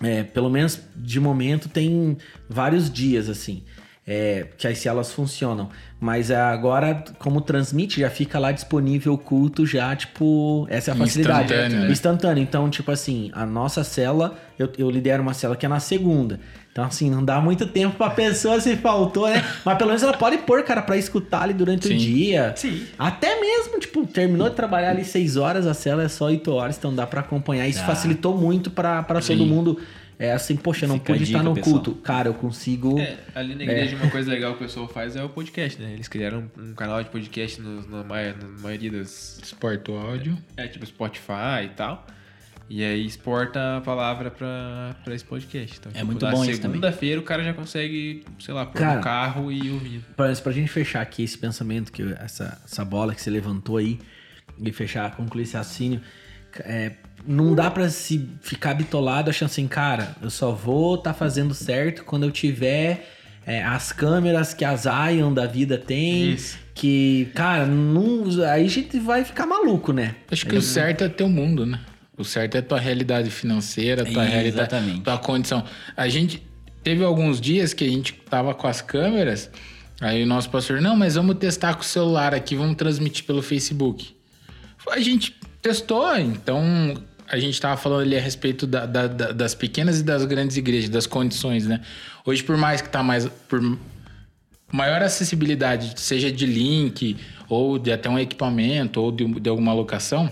É, pelo menos de momento tem vários dias, assim, é, que as celas funcionam. Mas agora, como transmite, já fica lá disponível o culto já, tipo, essa é a facilidade. Instantâneo, né? Instantâneo. Então, tipo assim, a nossa cela, eu, eu lidero uma cela que é na segunda. Então, assim, não dá muito tempo pra pessoa se faltou, né? <laughs> Mas pelo menos ela pode pôr, cara, pra escutar ali durante Sim. o dia. Sim. Até mesmo, tipo, terminou de trabalhar ali 6 horas, a cela é só 8 horas, então dá pra acompanhar. Isso Dá. facilitou muito pra, pra todo mundo. É assim, poxa, não Fica pude estar no pessoal. culto. Cara, eu consigo. É, ali na igreja uma coisa legal que o pessoal faz é o podcast, né? Eles criaram um, canal de podcast no- na, na maioria das. Exporta o áudio. É, tipo Spotify e tal. E aí exporta a palavra pra, pra esse podcast. Então, É tipo, muito bom isso também. segunda-feira o cara já consegue, sei lá, pôr Cara, no carro e ouvir. Pra, pra gente fechar aqui esse pensamento, que essa, essa bola que você levantou aí, e fechar, concluir esse raciocínio, é, não dá pra se ficar bitolado achando assim, cara, eu só vou tá fazendo certo quando eu tiver é, as câmeras que a Zion da vida tem. Isso. Que, cara, não, aí a gente vai ficar maluco, né? Acho que o certo é teu mundo, né? O certo é tua realidade financeira, tua É, realidade, exatamente. tua condição. A gente teve alguns dias que a gente tava com as câmeras, aí o nosso pastor, não, mas vamos testar com o celular aqui, vamos transmitir pelo Facebook. A gente testou, então a gente estava falando ali a respeito da, da, da, das pequenas e das grandes igrejas, das condições, né? Hoje, por mais que tá mais. Por maior acessibilidade, seja de link, ou de até um equipamento, ou de, de alguma locação,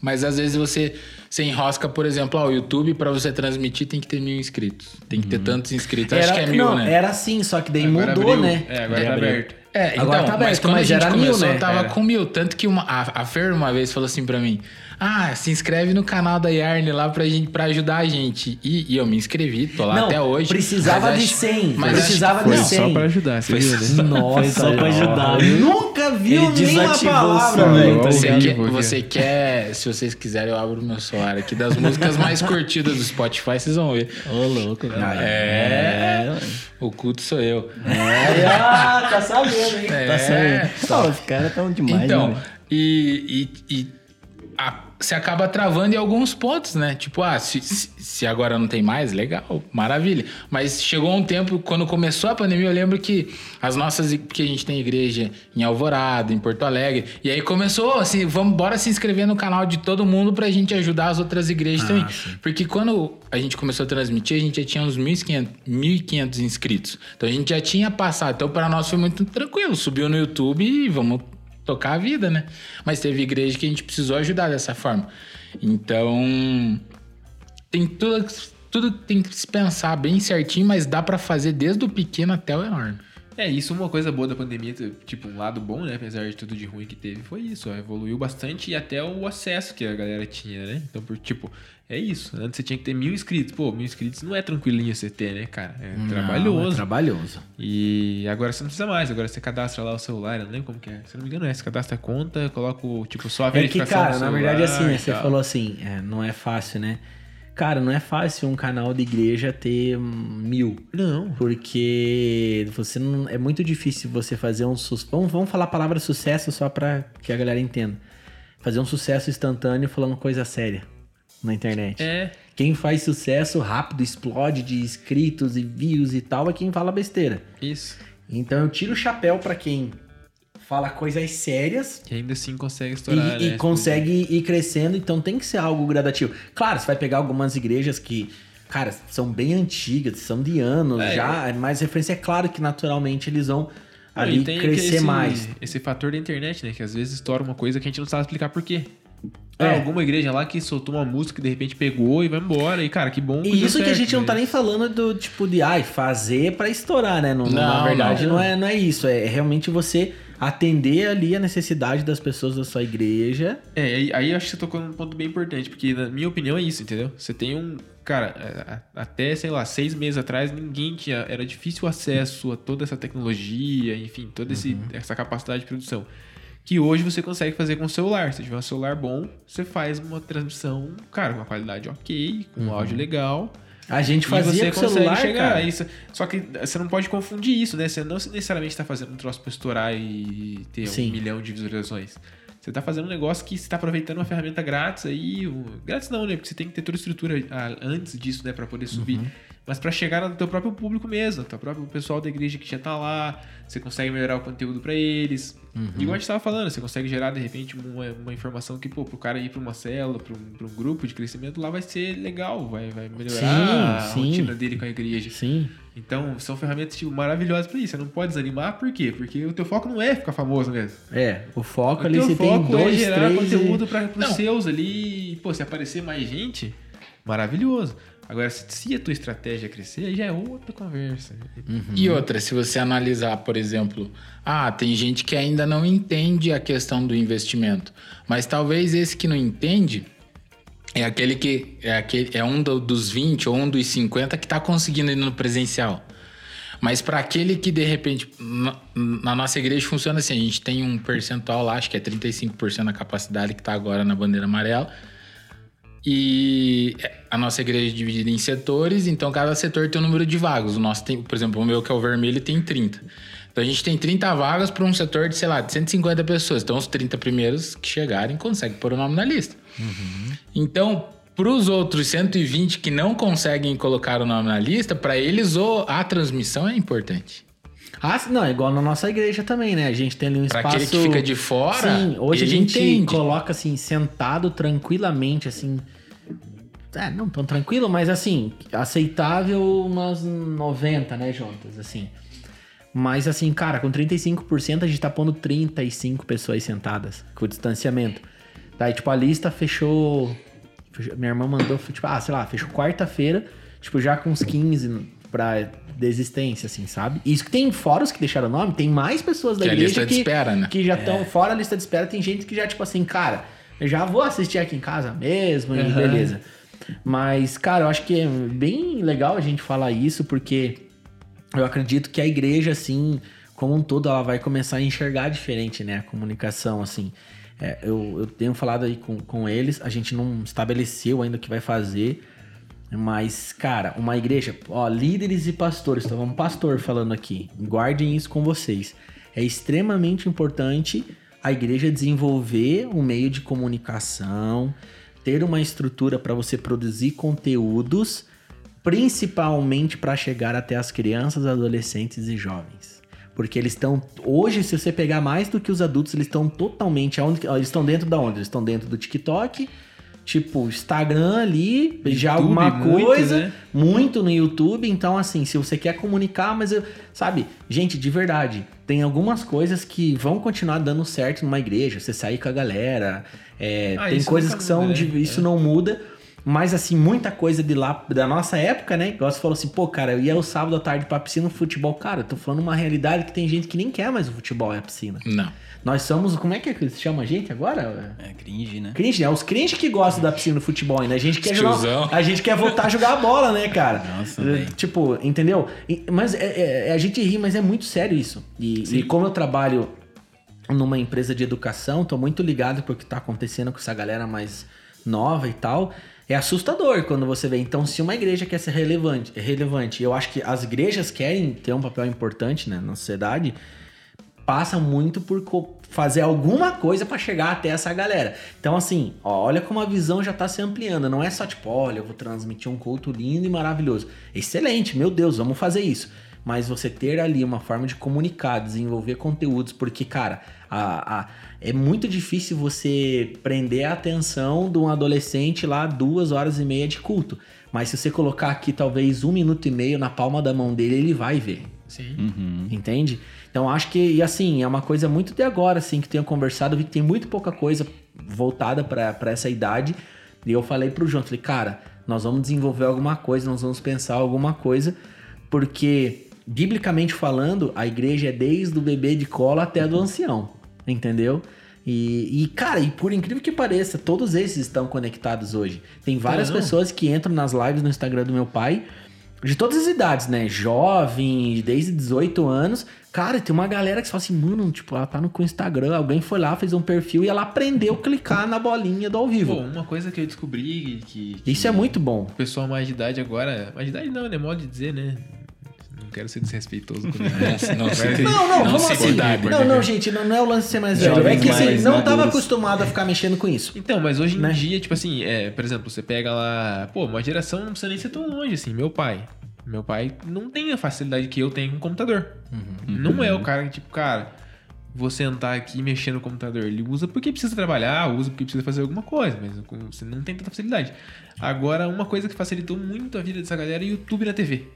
mas às vezes você você enrosca, por exemplo, ó, o YouTube, para você transmitir, tem que ter mil inscritos. Tem que ter uhum. tantos inscritos. Era, Acho que é mil, não, né? Era assim, só que daí agora mudou, abriu. né? É, agora tá aberto. É, Agora então, tá aberto, mas quando mas a gente era começou, mil, né? tava Era. com mil. Tanto que uma, a, a Fer uma vez falou assim pra mim: Ah, se inscreve no canal da Yarn lá pra, gente, pra ajudar a gente. E, e eu me inscrevi, tô lá Não, até hoje. precisava mas de acho- 100. mas precisava de Foi 100. só pra ajudar, você viu, né? Nossa, Foi só pra ajudar. Eu nunca vi Ele nenhuma palavra, velho. tá Você quer, você quer, se vocês quiserem, eu abro o meu celular aqui das músicas mais curtidas do Spotify, vocês vão ver. Ô, louco, velho. É. mano. O culto sou eu. É, ah, tá sabendo, hein? É. Tá certo. Pô, os caras tão demais, Então, né? e, e, e a- você acaba travando em alguns pontos, né? Tipo, ah, se, se, agora não tem mais, legal, maravilha. Mas chegou um tempo, quando começou a pandemia, eu lembro que as nossas, porque a gente tem igreja em Alvorada, em Porto Alegre, e aí começou assim, vamos, bora se inscrever no canal de todo mundo pra gente ajudar as outras igrejas também. Porque quando a gente começou a transmitir, a gente já tinha uns 1.500 1.500 inscritos. Então a gente já tinha passado. Então para nós foi muito tranquilo, subiu no YouTube e vamos tocar a vida, né? Mas teve igreja que a gente precisou ajudar dessa forma. Então, tem tudo, tudo tem que se pensar bem certinho, mas dá pra fazer desde o pequeno até o enorme. É, isso uma coisa boa da pandemia, tipo, um lado bom, né? Apesar de tudo de ruim que teve, foi isso, ó, evoluiu bastante e até o acesso que a galera tinha, né? Então, por, tipo, é isso. Antes você tinha que ter mil inscritos. Pô, mil inscritos não é tranquilinho você ter, né, cara? É Não, trabalhoso. é trabalhoso. E agora você não precisa mais, agora você cadastra lá o celular, eu não lembro como que é. Se não me engano, é, você cadastra a conta, coloca o, tipo, só a É que, verificação cara, na verdade, assim, né, você falou assim, é, não é fácil, né? Cara, não é fácil um canal de igreja ter mil. Não. Porque você não. É muito difícil você fazer um sucesso. Vamos, vamos falar a palavra sucesso só pra que a galera entenda. Fazer um sucesso instantâneo falando coisa séria na internet. É, Quem faz sucesso rápido, explode de inscritos e views e tal, é quem fala besteira. isso. Então eu tiro o chapéu pra quem fala coisas sérias Que ainda assim consegue e, estourar, e né? consegue ir crescendo, então tem que ser algo gradativo. Claro, você vai pegar algumas igrejas que, cara, são bem antigas, são de anos É. já, é mais referência. É claro que naturalmente eles vão Ah, ali e tem crescer esse, mais. Esse fator da internet, né? Que às vezes estoura uma coisa que a gente não sabe explicar por quê. É. Ah, alguma igreja lá que soltou uma música que de repente pegou e vai embora. E, cara, que bom. E isso que a certo, gente não tá né? nem falando do tipo de ai, fazer pra estourar, né? Não- na Não, verdade, não. não. é, não é isso. É realmente você atender ali a necessidade das pessoas da sua igreja. É, aí, aí acho que você tocou num ponto bem importante, porque na minha opinião é isso, entendeu? Você tem um. Cara, a- até, sei lá, seis meses atrás, ninguém tinha. Era difícil o acesso a toda essa tecnologia, enfim, toda esse, essa capacidade de produção. Que hoje você consegue fazer com o celular. Se tiver um celular bom, você faz uma transmissão, cara, com uma qualidade ok, com um áudio legal. A gente e fazia você com consegue celular, chegar. cara. Isso, só que você não pode confundir isso, né? Você não necessariamente está fazendo um troço pra estourar e ter Sim. um milhão de visualizações. Você tá fazendo um negócio que você tá aproveitando uma ferramenta grátis aí. Grátis não, né? Porque você tem que ter toda a estrutura ah, antes disso, né? Pra poder subir. Uhum. Mas pra chegar no teu próprio público mesmo, teu próprio pessoal da igreja que já tá lá, você consegue melhorar o conteúdo pra eles. Uhum. Igual a gente tava falando, você consegue gerar de repente uma, uma informação que, pô, pro cara ir pra uma célula, pra um, um grupo de crescimento, lá vai ser legal, vai, vai melhorar Sim, a sim. rotina dele com a igreja. Sim. Então, são ferramentas tipo, maravilhosas pra isso. Você não pode desanimar, por quê? Porque o teu foco não é ficar famoso mesmo. É, o foco O ali você tem foco dois, é gerar três. conteúdo e... para os seus ali. e, Pô, se aparecer mais gente, maravilhoso. Agora, se, a tua estratégia crescer, já é outra conversa. E outra, se você analisar, por exemplo, ah, tem gente que ainda não entende a questão do investimento, mas talvez esse que não entende é aquele que é, aquele, é um do- dos 20 ou um dos 50 que está conseguindo ir no presencial. Mas para aquele que de repente na, na nossa igreja funciona assim, a gente tem um percentual lá, acho que é 35% da capacidade que está agora na bandeira amarela. E a nossa igreja é dividida em setores, então cada setor tem um número de vagas. O nosso tem, por exemplo, o meu que é o vermelho tem 30. Então a gente tem 30 vagas para um setor de, sei lá, de 150 pessoas. Então os 30 primeiros que chegarem conseguem pôr o nome na lista. Então, para os outros 120 que não conseguem colocar o nome na lista, para eles o- a transmissão é importante. Ah, não, é igual na nossa igreja também, né? A gente tem ali um Pra espaço. aquele que fica de fora, Sim, hoje a gente entende. coloca assim, sentado tranquilamente, assim. É, não tão tranquilo, mas assim, aceitável umas 90, né, juntas, assim. Mas assim, cara, com 35% a gente tá pondo 35 pessoas sentadas, com o distanciamento. Daí, tipo, a lista fechou. fechou- minha irmã mandou, tipo, ah, sei lá, fechou quarta-feira, tipo, já com uns 15 pra desistência, assim, sabe? Isso que tem fora os que deixaram o nome, tem mais pessoas da Que é a igreja lista de que, espera, né? que já estão fora a lista de espera. Tem gente que já, tipo assim, cara, eu já vou assistir aqui em casa mesmo, e beleza. Mas, cara, eu acho que é bem legal a gente falar isso, porque eu acredito que a igreja, assim, como um todo, ela vai começar a enxergar diferente, né? A comunicação, assim. É, eu, eu tenho falado aí com, com eles, a gente não estabeleceu ainda o que vai fazer, mas, cara, uma igreja, ó, líderes e pastores, então um pastor falando aqui, guardem isso com vocês. É extremamente importante a igreja desenvolver um meio de comunicação, ter uma estrutura para você produzir conteúdos, principalmente para chegar até as crianças, adolescentes e jovens. Porque eles estão. Hoje, se você pegar mais do que os adultos, eles estão totalmente. Eles estão dentro da onde? Eles estão dentro do TikTok, tipo, Instagram ali, já YouTube, alguma muito, coisa. né? Muito no YouTube. Então, assim, se você quer comunicar, mas eu. Sabe, gente, de verdade, tem algumas coisas que vão continuar dando certo numa igreja. Você sair com a galera. é, Ah, tem isso coisas que são. de- isso É. não muda. Mas, assim, muita coisa de lá, da nossa época, né? Igual você falou assim, pô, cara, eu ia o sábado à tarde pra piscina no futebol. Cara, eu tô falando uma realidade que tem gente que nem quer mais o futebol e a piscina. Não. Nós somos, como é que eles chamam a gente agora? É cringe, né? Cringe, né? Os cringe que gostam da piscina no futebol ainda. A gente quer jogar, a gente quer voltar a jogar a bola, né, cara? Nossa, velho. Tipo, entendeu? Mas é- é- a gente ri, mas é muito sério isso. E, e como eu trabalho numa empresa de educação, tô muito ligado pro que tá acontecendo com essa galera mais nova e tal. É assustador quando você vê. Então, se uma igreja quer ser relevante, relevante, eu acho que as igrejas querem ter um papel importante né, na sociedade, passa muito por fazer alguma coisa pra chegar até essa galera. Então, assim, ó, olha como a visão já tá se ampliando. Não é só tipo, olha, eu vou transmitir um culto lindo e maravilhoso. Excelente, meu Deus, vamos fazer isso. Mas você ter ali uma forma de comunicar, desenvolver conteúdos, porque, cara, a- a- é muito difícil você prender a atenção de um adolescente lá duas horas e meia de culto. Mas se você colocar aqui talvez um minuto e meio na palma da mão dele, ele vai ver. Sim. Uhum. Entende? Então acho que, e assim, é uma coisa muito de agora, assim, que tenho conversado, vi que tem muito pouca coisa voltada pra essa idade. E eu falei pro João, falei, cara, nós vamos desenvolver alguma coisa, nós vamos pensar alguma coisa, porque, biblicamente falando, a igreja é desde o bebê de cola até do ancião, entendeu? E, e, cara, e por incrível que pareça, todos esses estão conectados hoje. Tem várias pessoas que entram nas lives no Instagram do meu pai, de todas as idades, né? Jovem, desde 18 anos. Cara, tem uma galera que fala assim, mano, tipo, ela tá no Instagram, alguém foi lá, fez um perfil e ela aprendeu a clicar na bolinha do ao vivo. Pô, uma coisa que eu descobri que. que Isso é muito bom. O pessoal mais de idade agora. Mais de idade não, né? Modo de dizer, né? Não quero ser desrespeitoso com ele. Não, não, se- Não, não, se assim? cuidar, Não, não, gente, não, não é o lance de ser mais velho. É que assim, mais não tava maduros. acostumado a ficar mexendo com isso. Então, mas hoje em Né? dia, tipo assim, é, por exemplo, você pega lá. Pô, uma geração não precisa nem ser tão longe, assim. Meu pai. Meu pai não tem a facilidade que eu tenho com o computador. Não é o cara que, tipo, cara, vou sentar aqui e mexer no computador. Ele usa porque precisa trabalhar, usa porque precisa fazer alguma coisa, mas você não tem tanta facilidade. Agora, uma coisa que facilitou muito a vida dessa galera é YouTube na TV.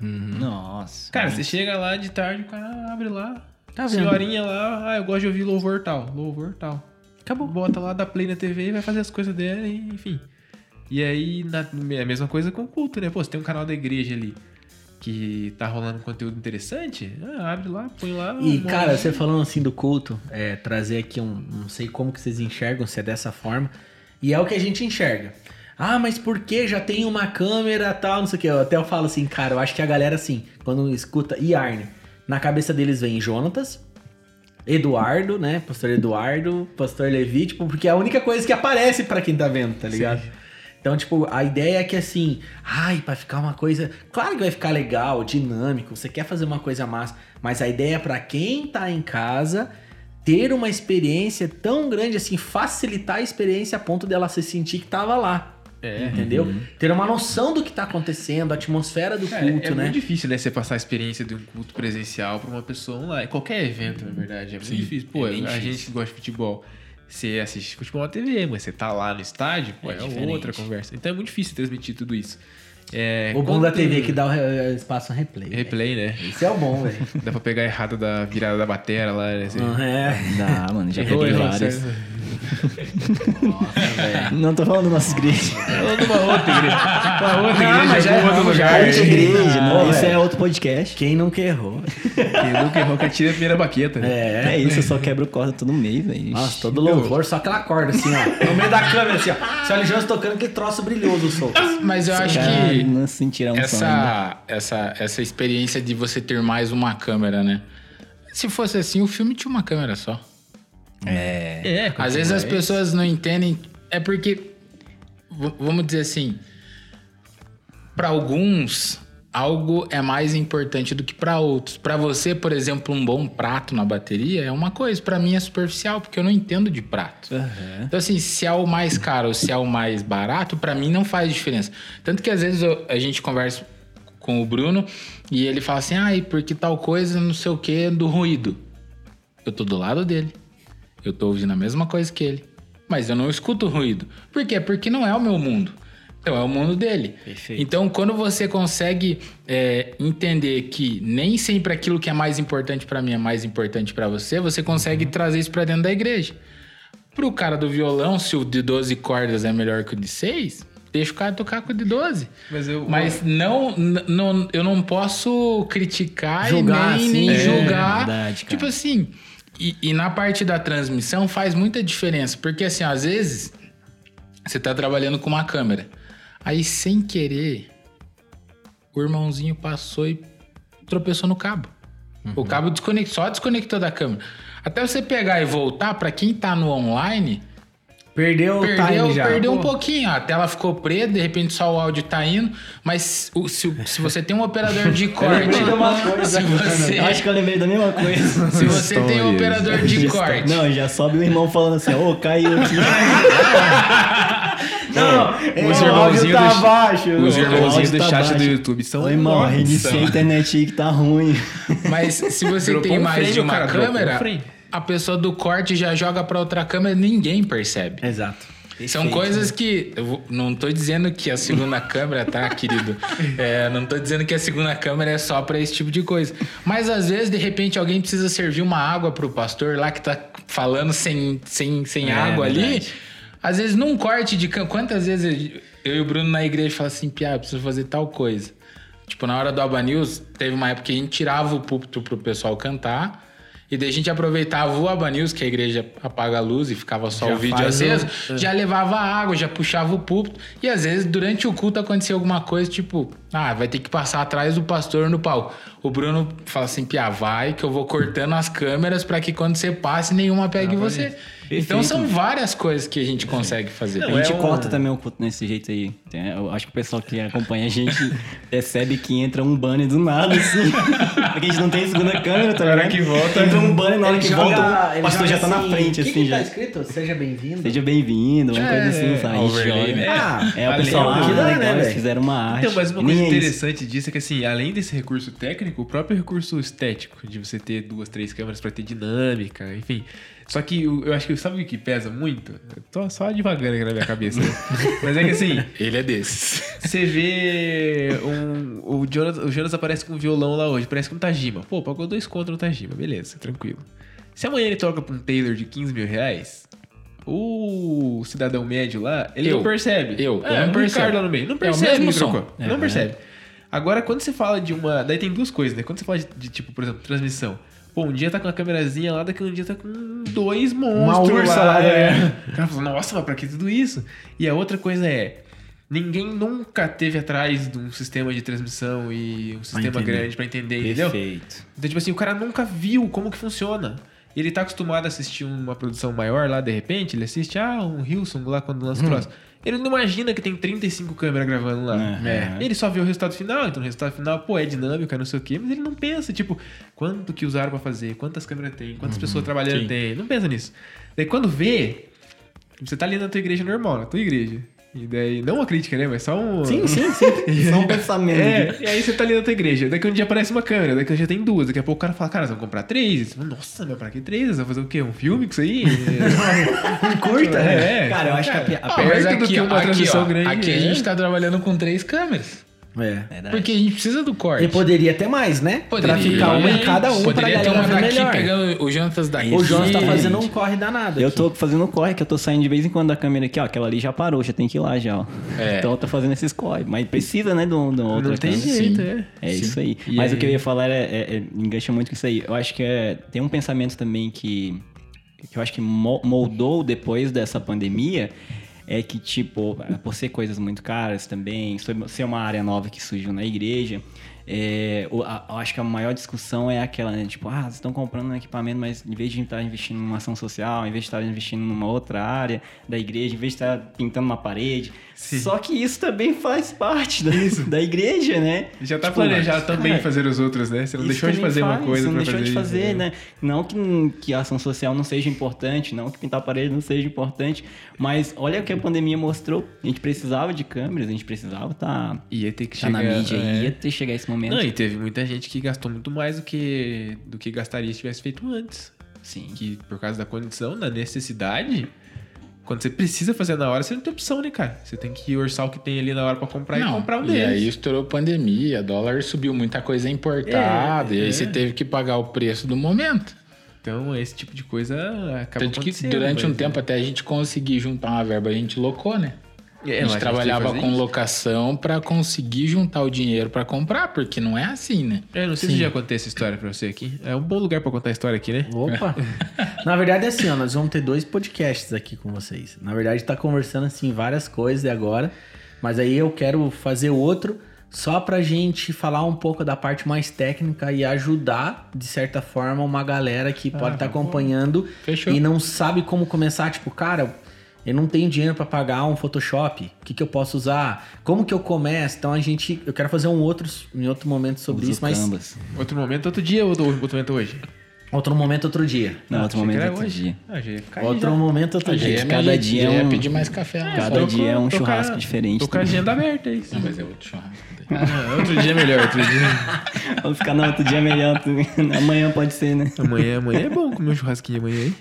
Nossa. Cara, você chega lá de tarde, o cara abre lá. Tá vendo? senhorinha lá, ah, eu gosto de ouvir louvor tal, louvor tal. Acabou. Bota lá, dá play na TV e vai fazer as coisas dela, enfim. E aí, na, a mesma coisa com o culto, né? Pô, você tem um canal da igreja ali que tá rolando conteúdo interessante, ah, abre lá, põe lá. E, um cara, você falando assim do culto, é, trazer aqui um. Não sei como que vocês enxergam, se é dessa forma. E é o que a gente enxerga. Ah, mas por que já tem uma câmera tal, não sei o que. Eu até eu falo assim, cara, eu acho que a galera, assim, quando escuta Yarn, na cabeça deles vem Jonatas, Eduardo, né? Pastor Eduardo, Pastor Levi, tipo, porque é a única coisa que aparece pra quem tá vendo, tá ligado? Então, tipo, a ideia é que assim, ai, pra ficar uma coisa. Claro que vai ficar legal, dinâmico, você quer fazer uma coisa massa, mas a ideia é pra quem tá em casa ter uma experiência tão grande assim, facilitar a experiência a ponto dela se sentir que tava lá. entendeu? Ter uma noção do que tá acontecendo, a atmosfera do É, culto, é né? muito difícil, né? Você passar a experiência de um culto presencial pra uma pessoa online. Qualquer evento, na verdade. É muito difícil. Pô, é a difícil. gente que gosta de futebol. Você assiste futebol na TV, mas você tá lá no estádio, pô, É é, outra conversa. Então é muito difícil transmitir tudo isso. É, O bom da TV é que dá o re- espaço a replay. Replay, né? Isso é o bom, velho. Dá pra pegar errado da virada da batera lá, né? Você- é. Dá, mano, já Errou, peguei errou, várias. certo. Não tô falando nossa igreja. Falando de uma outra igreja. Uma outra Não, igreja, mas já outro lugar. Outra igreja, Ah, não, isso velho. é outro podcast. Quem nunca errou? Quem nunca errou que atira a primeira baqueta. É, É. isso, eu só quebro corda todo mês, velho. Nossa, todo louvor, só aquela corda assim, ó. No meio da câmera, assim, ó. Se o Jones tocando, que troço brilhoso solto. Mas eu acho Cara, que não sentiram um essa, essa, essa experiência de você ter mais uma câmera, né? Se fosse assim, o filme tinha uma câmera só. É. É, Às vezes as pessoas não entendem. É porque, vamos dizer assim, para alguns algo é mais importante do que para outros. Para você, por exemplo, um bom prato na bateria é uma coisa. Para mim é superficial porque eu não entendo de prato. Então assim, se é o mais caro ou se é o mais barato, para mim não faz diferença. Tanto que às vezes eu- a gente conversa com o Bruno e ele fala assim: "Ai, porque tal coisa, não sei o que, do ruído". Eu tô do lado dele. Eu tô ouvindo a mesma coisa que ele. Mas eu não escuto ruído. Por quê? Porque não é o meu mundo. Então é o mundo dele. Perfeito. Então, quando você consegue é, entender que nem sempre aquilo que é mais importante pra mim é mais importante pra você, você consegue trazer isso pra dentro da igreja. Pro cara do violão, se o de 12 cordas é melhor que o de 6, deixa o cara tocar com o de 12. Mas eu. Mas não, não, eu não posso criticar Julgar, e nem, assim. nem É, julgar. verdade, tipo assim, e, e na parte da transmissão faz muita diferença. Porque assim, às vezes, você tá trabalhando com uma câmera. Aí, sem querer, o irmãozinho passou e tropeçou no cabo. O cabo desconectou, só desconectou da câmera. Até você pegar e voltar, pra quem tá no online, Perdeu o Perdeu, time já. perdeu um pouquinho, a tela ficou preta, de repente só o áudio tá indo, mas o- se, o- se você tem um operador de <laughs> corte, de uma <laughs> coisa você, Eu acho que eu lembrei da mesma coisa. <laughs> se você tem um operador de corte, Não, já sobe o irmão falando assim, ô, caiu aqui. Não, Os o áudio irmãozinhos tá do- baixo. Os O irmãozinhos do tá chat do baixo. YouTube são Ô, irmão, reiniciei a internet aí que tá ruim. mas se você Dropou tem um mais de uma um câmera. A pessoa do corte já joga pra outra câmera e ninguém percebe. Exato. São Perfeito, coisas que. Eu vou- não tô dizendo que a segunda <laughs> câmera, tá, querido? É, não tô dizendo que a segunda câmera é só pra esse tipo de coisa. Mas às vezes, de repente, alguém precisa servir uma água pro pastor lá que tá falando sem, sem, sem É, água ali. Às vezes, num corte de câmera. Quantas vezes eu e o Bruno na igreja falam assim, Pia, preciso fazer tal coisa. Tipo, na hora do Aba News, teve uma época que a gente tirava o púlpito pro pessoal cantar. E daí a gente aproveitava o Aba News, que a igreja apaga a luz e ficava só Já o vídeo faz o- aceso, já levava água, já puxava o púlpito. E às vezes, durante o culto, acontecia alguma coisa, tipo, ah, vai ter que passar atrás do pastor no palco. O Bruno fala assim, Pia, vai que eu vou cortando as câmeras pra que quando você passe, nenhuma pegue você. Então Perfeito. são várias coisas que a gente consegue fazer. A gente é um- corta também o culto desse jeito aí. Eu acho que o pessoal que acompanha a gente <laughs> percebe que entra um banner do nada, assim. <laughs> Porque a gente não tem segunda câmera, tá Na hora ligado? que volta- Entra um banner, na hora que joga- volta, o pastor já tá na frente, que assim, que já. tá escrito? Seja bem-vindo. Seja bem-vindo, uma É, coisa assim, sabe? A gente overlay, joga. né? Ah, é, o pessoal, ah, dá, né, legal, eles fizeram uma arte. Então, mas uma E coisa é isso. interessante disso é que, assim, além desse recurso técnico, o próprio recurso estético, de você ter duas, três câmeras pra ter dinâmica, enfim. Só que eu, acho que sabe o que pesa muito? Eu tô só devagando aqui na minha cabeça, né? <laughs> Mas é que assim, Ele é desses. você vê um, o, Jonas, o Jonas aparece com um violão lá hoje, parece com um Tajima. Pô, pagou dois contra no Tajima, beleza, tranquilo. Se amanhã ele troca pra um Taylor de 15 mil reais, o cidadão médio lá, ele Eu. não percebe. Eu. É, Eu não o percebo. Lá no meio. Não É o percebe mesmo trocou. É, não é. percebe. Agora, quando você fala de uma. Daí tem duas coisas, né? Quando você fala de, de, tipo, por exemplo, transmissão. Pô, um dia tá com uma câmerazinha lá, daqui um dia tá com dois monstros. ursa lá, é. né? O cara fala, nossa, mas pra que tudo isso? E a outra coisa é. Ninguém nunca teve atrás de um sistema de transmissão e um sistema grande pra entender, entendeu? Perfeito. Então, tipo assim, o cara nunca viu como que funciona. Ele tá acostumado a assistir uma produção maior lá, de repente, ele assiste, ah, um Hilson lá quando lança o troço. Ele não imagina que tem 35 câmeras gravando lá. É. Ele só vê o resultado final, então o resultado final, pô, é dinâmico, é não sei o quê, mas ele não pensa, tipo, quanto que usaram pra fazer, quantas câmeras tem, quantas pessoas trabalhando sim. tem. Não pensa nisso. Daí quando vê, você tá ali na tua igreja normal, na tua igreja. E daí, não uma crítica, né? Mas só um. Sim, sim, sim. <laughs> Só um pensamento. É, e aí você tá ali na tua igreja. Daqui um dia aparece uma câmera, daqui um dia tem duas. Daqui a pouco o cara fala, cara, nós vamos comprar três. Você fala, Nossa, meu, pra que três? Você vai fazer o quê? Um filme com isso aí? <laughs> Curta, é, Cara, eu acho que a, a Ah, do aqui, que uma aqui, transmissão ó, grande, aqui a é. gente tá trabalhando com três câmeras. É. Porque a gente precisa do corte. E poderia ter mais, né? Poderia. Pra ficar uma em cada um pra Poderia ter galera uma daqui melhor. pegando o Jonatas daqui. O Jonas tá Sim. fazendo um corre danado Eu aqui. tô fazendo corre, que eu tô saindo de vez em quando da câmera aqui, ó. Aquela ali já parou, já tem que ir lá já, ó. É. Então eu tô fazendo esses corre. Mas precisa, né, de um- de uma outra Não tem câmera. jeito, Sim. é. É isso aí. E Mas aí? o que eu ia falar era, é, é, engancha muito com isso aí. Eu acho que é, tem um pensamento também que, que eu acho que mo- moldou depois dessa pandemia. É que, tipo, por ser coisas muito caras também, ser uma área nova que surgiu na igreja, é, a- acho que a maior discussão é aquela, né? Tipo, ah, vocês estão comprando um equipamento, mas em vez de estar investindo numa ação social, em vez de estar investindo numa outra área da igreja, em vez de estar pintando uma parede. Só que isso também faz parte da, da igreja, né? Já tá Tipo, planejado cara, também fazer os outros, né? Você não isso deixou de fazer uma faz, coisa você não deixou fazer de isso, fazer, né? né? Não que, que a ação social não seja importante, não que pintar a parede não seja importante, mas olha o que a pandemia mostrou. A gente precisava de câmeras, a gente precisava estar tá, Ia ter que tá chegar... na mídia, é. ia ter que chegar esse momento. Não, e teve muita gente que gastou muito mais do que, do que gastaria se tivesse feito antes. Sim. Que por causa da condição, da necessidade, quando você precisa fazer na hora, você não tem opção, né, cara? Você tem que orçar o que tem ali na hora pra comprar e Não, comprar um e deles. aí estourou pandemia, dólar subiu, muita coisa importada, É, e aí é. você teve que pagar o preço do momento. Então, esse tipo de coisa acaba Tanto que durante um mas- tempo até a gente conseguir juntar uma verba, a gente locou, né? É, a gente trabalhava com isso. locação pra conseguir juntar o dinheiro pra comprar, porque não é assim, né? É, não sei se já contei essa história pra você aqui. É um bom lugar pra contar a história aqui, né? Opa! <laughs> Na verdade é assim, ó, nós vamos ter dois podcasts aqui com vocês. Na verdade tá conversando assim várias coisas agora, mas aí eu quero fazer outro só pra gente falar um pouco da parte mais técnica e ajudar, de certa forma, uma galera que pode estar acompanhando Fechou. e não sabe como começar, tipo, cara, eu não tenho dinheiro pra pagar um Photoshop. O que, que eu posso usar? Como que eu começo? Então a gente, eu quero fazer um outro em outro momento sobre Usa isso, mas Canvas. Outro momento, outro dia ou outro outro momento hoje? outro momento outro dia. Não, outro achei que momento, outro hoje. dia. Ah, Outro já. momento outro A dia. gente cada dia dia é um- pedir mais café. né? Cada dia é um tô com a- churrasco diferente. Tô com a agenda aberta aí. Não, mas é outro churrasco. Ah, outro dia é melhor, outro dia. <laughs> Vamos ficar no outro dia melhor. <laughs> Amanhã pode ser, né? Amanhã, amanhã é bom comer um churrasquinho amanhã aí.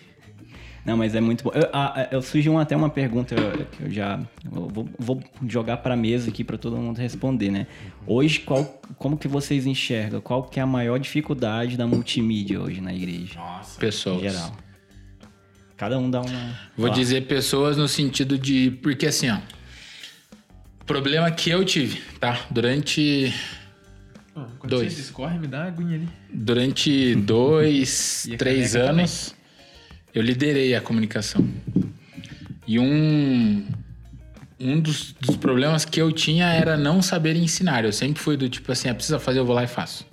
Não, mas é muito bom. Eu, a- eu surgiu até uma pergunta que eu já eu vou, vou jogar para mesa aqui para todo mundo responder, né? Hoje, qual, como que vocês enxergam? Qual que é a maior dificuldade da multimídia hoje na igreja, em Pessoas. geral? Cada um dá uma. Vou Fala. dizer pessoas no sentido de. Porque assim, ó. Problema que eu tive, tá? Durante. Quando Dois. discorre, me dá uma aguinha ali. Durante <laughs> dois, três anos, eu liderei a comunicação. E um. Um dos, dos problemas que eu tinha era não saber ensinar. Eu sempre fui do tipo assim, ah, precisa fazer, eu vou lá e faço.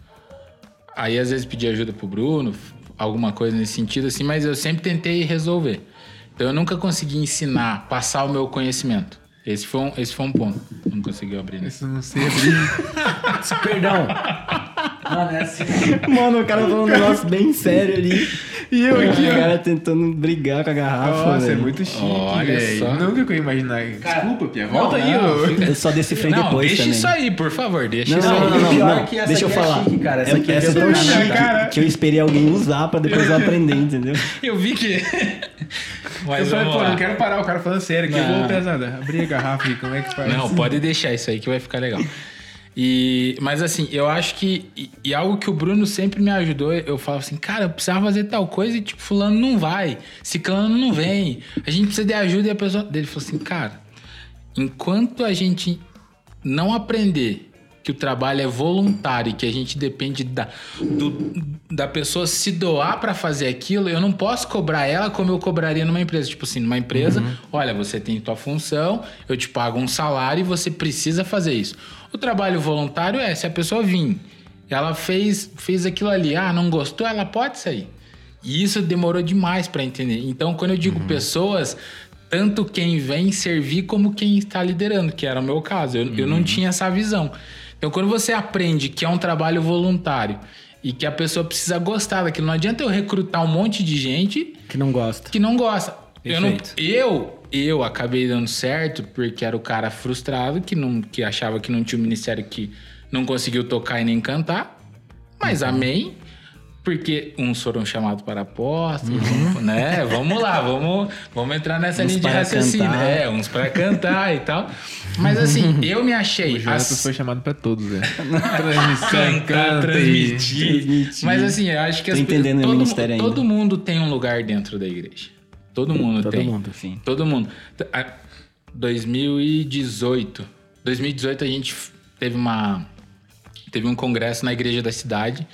Aí às vezes pedi ajuda pro Bruno, alguma coisa nesse sentido assim, mas eu sempre tentei resolver. Então eu nunca consegui ensinar, passar o meu conhecimento. Esse foi um, esse foi um ponto. Não conseguiu abrir. Né? Isso eu não sei abrir. <laughs> Perdão. Mano, é assim. Mano, o cara falou um negócio bem sério ali. E eu aqui, O cara tentando brigar com a garrafa. Nossa, é velho. muito chique, Olha velho. só. Nunca que eu ia imaginar. Desculpa, Pia. Volta não, aí, não, ô. Eu só decifrei Não, depois deixa também. isso aí, por favor, deixa Não, isso não, aí. não, não, Pior não. que essa Deixa eu é falar. chique, cara. Essa É- aqui é essa é do tão chique cara. que eu esperei alguém usar pra depois eu aprender, entendeu? <laughs> Eu vi que. Eu Mas falei, vamos pô, não quero parar o cara falando sério, que eu Não. vou pesada. Abrir a garrafa como é que faz? Não, pode deixar isso aí que vai ficar legal. E, mas assim, eu acho que. E, e algo que o Bruno sempre me ajudou, eu falo assim, cara, eu precisava fazer tal coisa e tipo, fulano não vai, ciclano não vem. A gente precisa de ajuda e a pessoa. Ele falou assim, cara, enquanto a gente não aprender que o trabalho é voluntário e que a gente depende da, do- da pessoa se doar para fazer aquilo, eu não posso cobrar ela como eu cobraria numa empresa. Tipo assim, numa empresa, olha, você tem tua função, eu te pago um salário e você precisa fazer isso. O trabalho voluntário é se a pessoa vir, ela fez, fez aquilo ali, ah, não gostou, ela pode sair. E isso demorou demais para entender. Então, quando eu digo pessoas, tanto quem vem servir como quem está liderando, que era o meu caso. Eu, eu não tinha essa visão. Então, quando você aprende que é um trabalho voluntário e que a pessoa precisa gostar daquilo, não adianta eu recrutar um monte de gente Que não gosta. que não gosta. Eu, não, eu, eu acabei dando certo porque era o cara frustrado que, não, que achava que não tinha um ministério que não conseguiu tocar e nem cantar. Mas Uhum. amém. Porque uns foram chamados para apóstolos, né? Vamos lá, vamos, vamos entrar nessa Uns linha de para raciocínio. cantar. É, uns para cantar e tal. Mas assim, <laughs> eu me achei. O Jonatas ass- foi chamado pra todos, velho. <laughs> Transmissão, cantar, canta transmitir. Transmitir. Mas assim, eu acho que as entendendo todo, ministério ainda. todo mundo tem um lugar dentro da igreja. Todo mundo Todo tem. mundo. Sim. Todo mundo. T- a- 2018. 2018 a gente teve uma teve um congresso na igreja da cidade,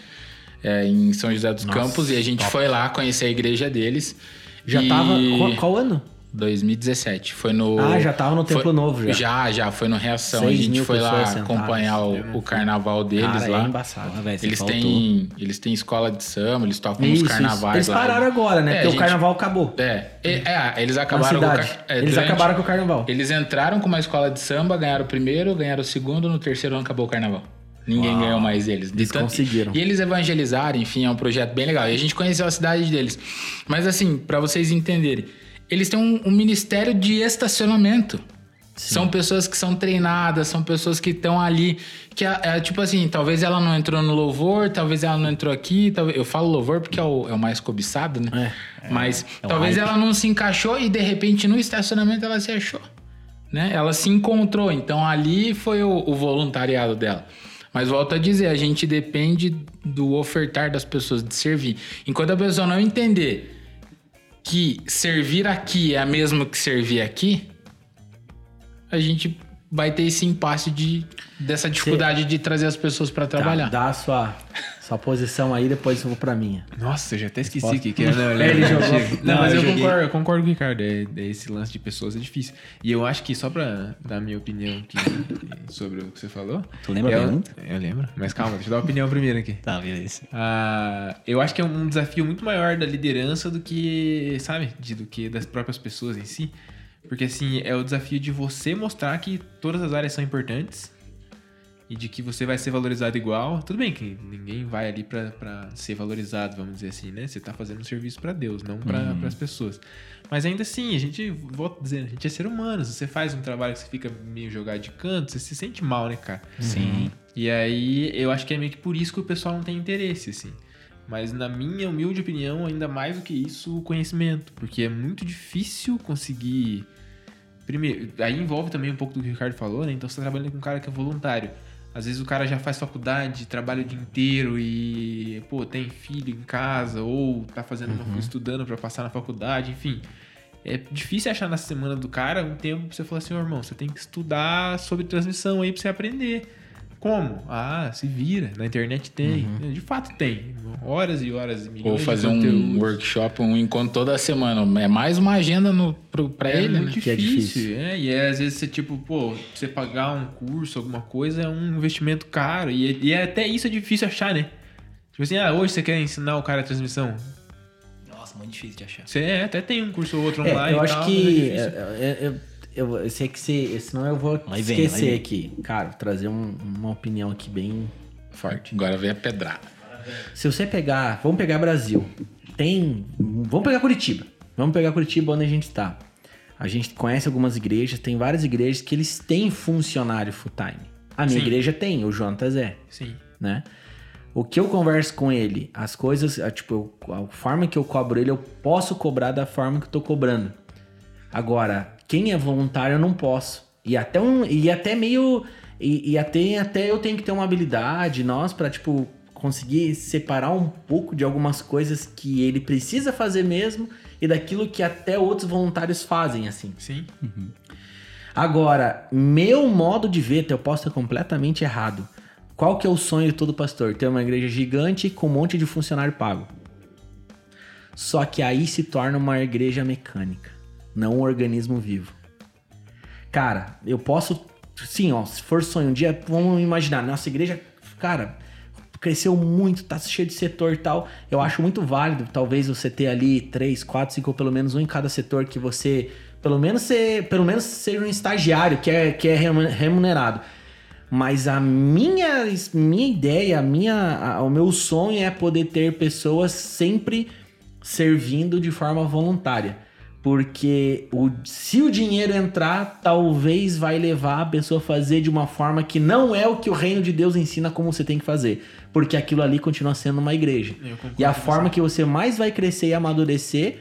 é, em São José dos Campos, e a gente foi lá conhecer a igreja deles. Já E- tava. Qual, qual ano? 2017. Foi no. Ah, já tava no Templo foi- Novo já. Já, já. Foi no Reação. Seis a gente foi lá sentadas. acompanhar o, o carnaval deles Cara, lá. é embaçado. Ah, velho, você Eles faltou. têm, eles têm escola de samba, eles tocam Isso, carnavais isso. Eles lá. pararam agora, né? É, Porque a o gente- carnaval acabou. É, é, é, eles acabaram com o car- é, Eles durante- acabaram com o carnaval. Eles entraram com uma escola de samba, ganharam o primeiro, ganharam o segundo, no terceiro ano acabou o carnaval. Ninguém ganhou mais eles. De Eles tanto- conseguiram. E eles evangelizaram, enfim, é um projeto bem legal. E a gente conheceu a cidade deles. Mas assim, pra vocês entenderem, eles têm um, um ministério de estacionamento. São pessoas que são treinadas, são pessoas que estão ali. Que é, é tipo assim, talvez ela não entrou no louvor, talvez ela não entrou aqui. Talvez, eu falo louvor porque é o, é o mais cobiçado, né? Mas é o talvez ela não se encaixou e de repente no estacionamento ela se achou. Né? Ela se encontrou. Então ali foi o, o voluntariado dela. Mas volto a dizer, a gente depende do ofertar das pessoas, de servir. Enquanto a pessoa não entender que servir aqui é a mesma que servir aqui, a gente vai ter esse impasse de, dessa dificuldade de trazer as pessoas para trabalhar. Tá, dá a sua, sua posição aí, depois eu vou pra minha. Nossa, eu já até esqueci Posso? o que que era. Não, eu <laughs> É, ele jogou-. Não, Não, mas eu eu, concordo, eu concordo com o Ricardo. É, é esse lance de pessoas é difícil. E eu acho que, só pra dar a minha opinião aqui <laughs> sobre o que você falou. Tu lembra a eu, pergunta? Eu lembro. Mas calma, deixa eu dar a opinião primeiro aqui. Tá, beleza. Ah, eu acho que é um desafio muito maior da liderança do que, sabe, de, do que das próprias pessoas em si. Porque assim, é o desafio de você mostrar que todas as áreas são importantes e de que você vai ser valorizado igual. Tudo bem que ninguém vai ali pra ser valorizado, vamos dizer assim, né? Você tá fazendo um serviço pra Deus, não pra as pessoas. Mas ainda assim, a gente, volto dizendo, a gente é ser humano. Se você faz um trabalho que você fica meio jogado de canto, você se sente mal, né, cara? Sim. E aí, eu acho que é meio que por isso que o pessoal não tem interesse, assim. Mas na minha humilde opinião, ainda mais do que isso, o conhecimento. Porque é muito difícil conseguir. Primeiro, aí envolve também um pouco do que o Ricardo falou, né? Então você tá trabalhando com um cara que é voluntário. Às vezes o cara já faz faculdade, trabalha o dia inteiro e, pô, tem filho em casa, ou tá fazendo uma estudando pra passar na faculdade, enfim. É difícil achar na semana do cara um tempo pra você falar assim, ô irmão, você tem que estudar sobre transmissão aí pra você aprender. Como? Ah, se vira. Na internet tem. De fato tem. Horas e horas e milhões Ou de fazer um workshop, um encontro toda semana. É mais uma agenda no, pro, pra é ele, muito né? Que é difícil. É, e é, às vezes você, tipo, pô, você pagar um curso, alguma coisa, é um investimento caro. E, e até isso é difícil achar, né? Tipo assim, ah, hoje você quer ensinar o cara a transmissão? Nossa, muito difícil de achar. Você é, até tem um curso ou outro É, online. eu e acho tal, que. mas é é, difícil. é, eu, eu, sei que se. Senão eu vou vem, esquecer aqui. Cara, trazer um- uma opinião aqui bem forte. Agora vem a pedrada. Se você pegar. Vamos pegar Brasil. Tem. Vamos pegar Curitiba. Vamos pegar Curitiba onde a gente está. A gente conhece algumas igrejas, tem várias igrejas que eles têm funcionário full time. A minha Sim. igreja tem, o Jonatas é, Sim. né? O que eu converso com ele, as coisas, a, tipo, eu- a forma que eu cobro ele, eu posso cobrar da forma que eu tô cobrando. Agora, quem é voluntário eu não posso. E até um e até meio e, e até até eu tenho que ter uma habilidade nós para tipo conseguir separar um pouco de algumas coisas que ele precisa fazer mesmo e daquilo que até outros voluntários fazem assim. Sim. Agora, meu modo de ver, eu posso estar completamente errado. Qual que é o sonho de todo pastor? Ter uma igreja gigante com um monte de funcionário pago. Só que aí se torna uma igreja mecânica, não um organismo vivo. Cara, eu posso. Sim, ó, se for sonho, um dia, vamos imaginar, nossa igreja, cara, cresceu muito, tá cheio de setor e tal. Eu acho muito válido, talvez você ter ali três, quatro, cinco, pelo menos um em cada setor que você, pelo menos, ser, pelo menos seja um estagiário que é, que é remu- remunerado. Mas a minha, minha ideia, a minha, a- o meu sonho é poder ter pessoas sempre servindo de forma voluntária. Porque o, se o dinheiro entrar, talvez vai levar a pessoa a fazer de uma forma que não é o que o reino de Deus ensina como você tem que fazer. Porque aquilo ali continua sendo uma igreja. E a forma que você mais vai crescer e amadurecer,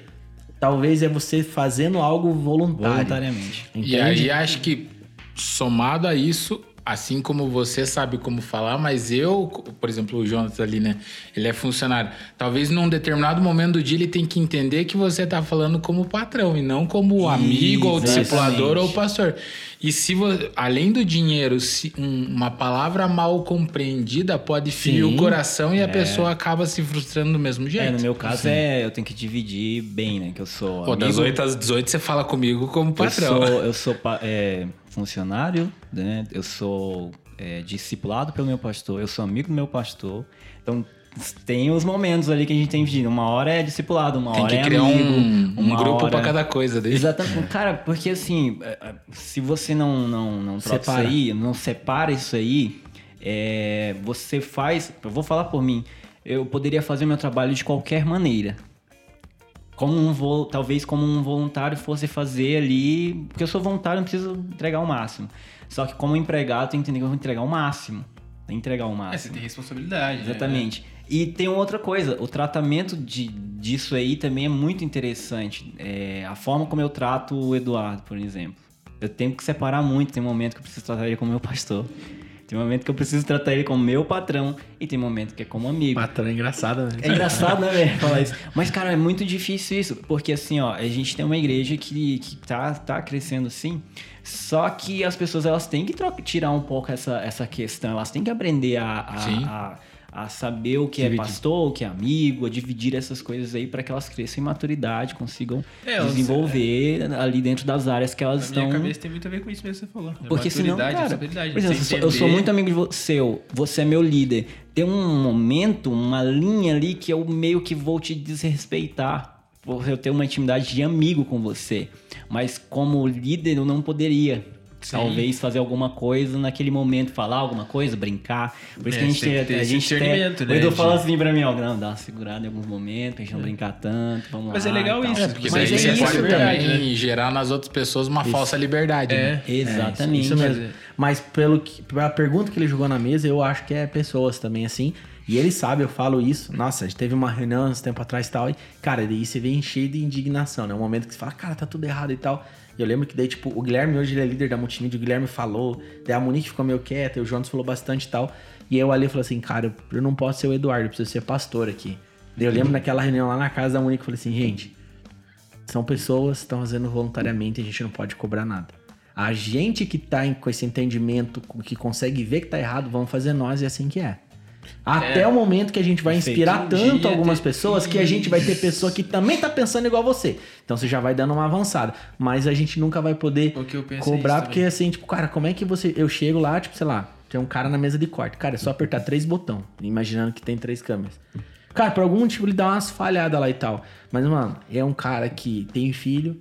talvez é você fazendo algo voluntário. Voluntariamente. Entende? E aí acho que somado a isso, assim como você sabe como falar, mas eu, por exemplo, o Jonas ali, né? Ele é funcionário. Talvez num determinado momento do dia ele tem que entender que você tá falando como patrão e não como amigo ou discipulador ou pastor. E se vo- além do dinheiro, se um- uma palavra mal compreendida pode ferir Sim. o coração e a pessoa acaba se frustrando do mesmo jeito. É, no meu caso é, eu tenho que dividir bem, né? Que eu sou Pô, das amigo- 8 às 18 você fala comigo como Eu patrão. sou, eu <laughs> sou é, funcionário, né? Eu sou é, discipulado pelo meu pastor, eu sou amigo do meu pastor. Então, tem os momentos ali que a gente tem que dividir. Uma hora é discipulado, uma Tem hora que é amigo, um, um grupo hora... pra cada coisa dele. Exatamente. Cara, porque assim, é, é, se você não, não, não Separa. isso aí, não separa isso aí, é, você faz. Eu vou falar por mim. Eu poderia fazer meu trabalho de qualquer maneira. Como um talvez como um voluntário fosse fazer ali. Porque eu sou voluntário, não preciso entregar o máximo. Só que como empregado, tem que entender que eu vou entregar o máximo. Entregar o máximo. É, você tem responsabilidade. né? Exatamente. E tem outra coisa, o tratamento de, disso aí também é muito interessante. É, a forma como eu trato o Eduardo, por exemplo. Eu tenho que separar muito. Tem momento que eu preciso tratar ele como meu pastor. Tem momento que eu preciso tratar ele como meu patrão. E tem momento que é como amigo. Patrão é engraçado, né? É engraçado, né, velho, falar isso. Mas, cara, é muito difícil isso. Porque, assim, ó, a gente tem uma igreja que, que tá, tá crescendo assim. Só que as pessoas, elas têm que tirar um pouco essa, essa questão. Elas têm que aprender a, a, Sim. A, a saber o que é Dividir. pastor, o que é amigo, a dividir essas coisas aí para que elas cresçam em maturidade, consigam É, elas- desenvolver ali dentro das áreas que elas Na minha estão... cabeça tem muito a ver com isso mesmo que você falou. É Porque senão, cara, por exemplo, eu Você sou, eu sou muito amigo de vo- seu, você é meu líder. Tem um momento, uma linha ali que eu meio que vou te desrespeitar por eu ter uma intimidade de amigo com você. Mas como líder eu não poderia. Talvez fazer alguma coisa naquele momento, falar alguma coisa, brincar. Por isso É, que a gente tem tem, que ter a gente tem, discernimento, O né, Edu fala assim pra mim, ó, não, dá uma segurada em alguns momentos, pra gente não brincar tanto, vamos Mas lá. é legal isso, Porque Mas daí é você isso, pode verdade, também gerar nas outras pessoas uma falsa liberdade. né? É. Exatamente. Isso mesmo. Mas pelo que, pela pergunta que ele jogou na mesa, eu acho que é pessoas também assim. E ele sabe, eu falo isso. Nossa, a gente teve uma reunião uns tempo atrás e tal. E, cara, daí você vem cheio de indignação, né? Um momento que você fala, cara, tá tudo errado e tal. Eu lembro que daí, tipo, o Guilherme hoje ele é líder da multimídia, o Guilherme falou, daí a Monique ficou meio quieta, o Jonas falou bastante e tal. E eu ali falei assim, cara, eu não posso ser o Eduardo, eu preciso ser pastor aqui. Daí eu lembro naquela reunião lá na casa da Monique, eu falei assim, gente, são pessoas que estão fazendo voluntariamente a gente não pode cobrar nada. A gente que tá com esse entendimento, que consegue ver que tá errado, vamos fazer nós e é assim que é. Até o momento que a gente vai inspirar Um tanto algumas ter- pessoas que a gente vai ter pessoa que também tá pensando igual você. Então você já vai dando uma avançada. Mas a gente nunca vai poder é cobrar, porque também. assim, tipo, cara, como é que você. Eu chego lá, tipo, sei lá, tem um cara na mesa de corte. Cara, é só apertar três botões, imaginando que tem três câmeras. Cara, por algum motivo ele dá umas falhadas lá e tal. Mas, mano, é um cara que tem filho,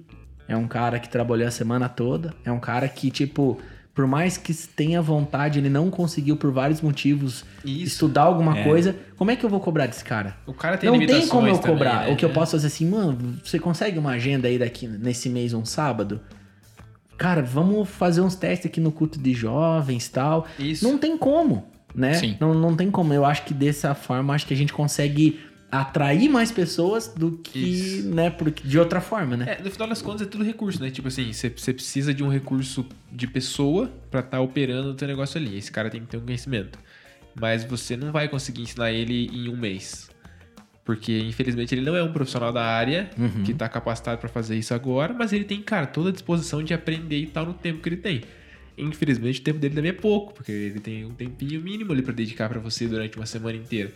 é um cara que trabalhou a semana toda, é um cara que, tipo, por mais que tenha vontade, ele não conseguiu por vários motivos Isso. estudar alguma É. coisa. Como é que eu vou cobrar desse cara? O cara tem não tem como eu também, cobrar. né? O que eu É. posso fazer assim, mano, você consegue uma agenda aí daqui nesse mês, um sábado? Cara, vamos fazer uns testes aqui no culto de jovens e tal. Isso. Não tem como, né? Sim. Não, não tem como. Eu acho que dessa forma, acho que a gente consegue atrair mais pessoas do que, Isso. né, porque, de outra forma, né? É, no final das contas é tudo recurso, né? Tipo assim, você precisa de um recurso de pessoa pra estar operando o teu negócio ali. Esse cara tem que ter um conhecimento. Mas você não vai conseguir ensinar ele em um mês. Porque, infelizmente, ele não é um profissional da área Uhum. que tá capacitado pra fazer isso agora, mas ele tem, cara, toda a disposição de aprender e tal no tempo que ele tem. Infelizmente, o tempo dele também é pouco, porque ele tem um tempinho mínimo ali pra dedicar pra você durante uma semana inteira.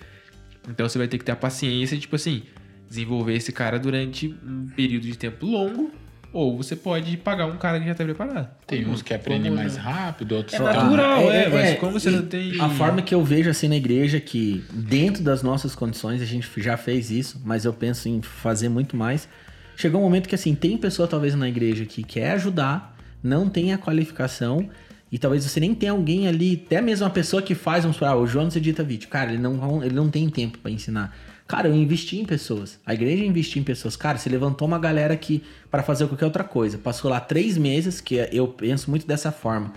Então você vai ter que ter a paciência tipo assim, desenvolver esse cara durante um período de tempo longo, ou você pode pagar um cara que já tá preparado. Tem uns que aprendem Como- mais rápido, outros É natural, é, É, mas é, como você e não tem. A forma que eu vejo assim na igreja, que dentro das nossas condições, a gente já fez isso, mas eu penso em fazer muito mais. Chegou um momento que assim, tem pessoa talvez na igreja que quer ajudar, não tem a qualificação, e talvez você nem tenha alguém ali, até mesmo uma pessoa que faz, vamos falar, ah, o Jonas edita vídeo. Cara, ele não, ele não tem tempo pra ensinar. Cara, eu investi em pessoas. A igreja investiu em pessoas. Cara, você levantou uma galera que para fazer qualquer outra coisa. Passou lá três meses, que eu penso muito dessa forma.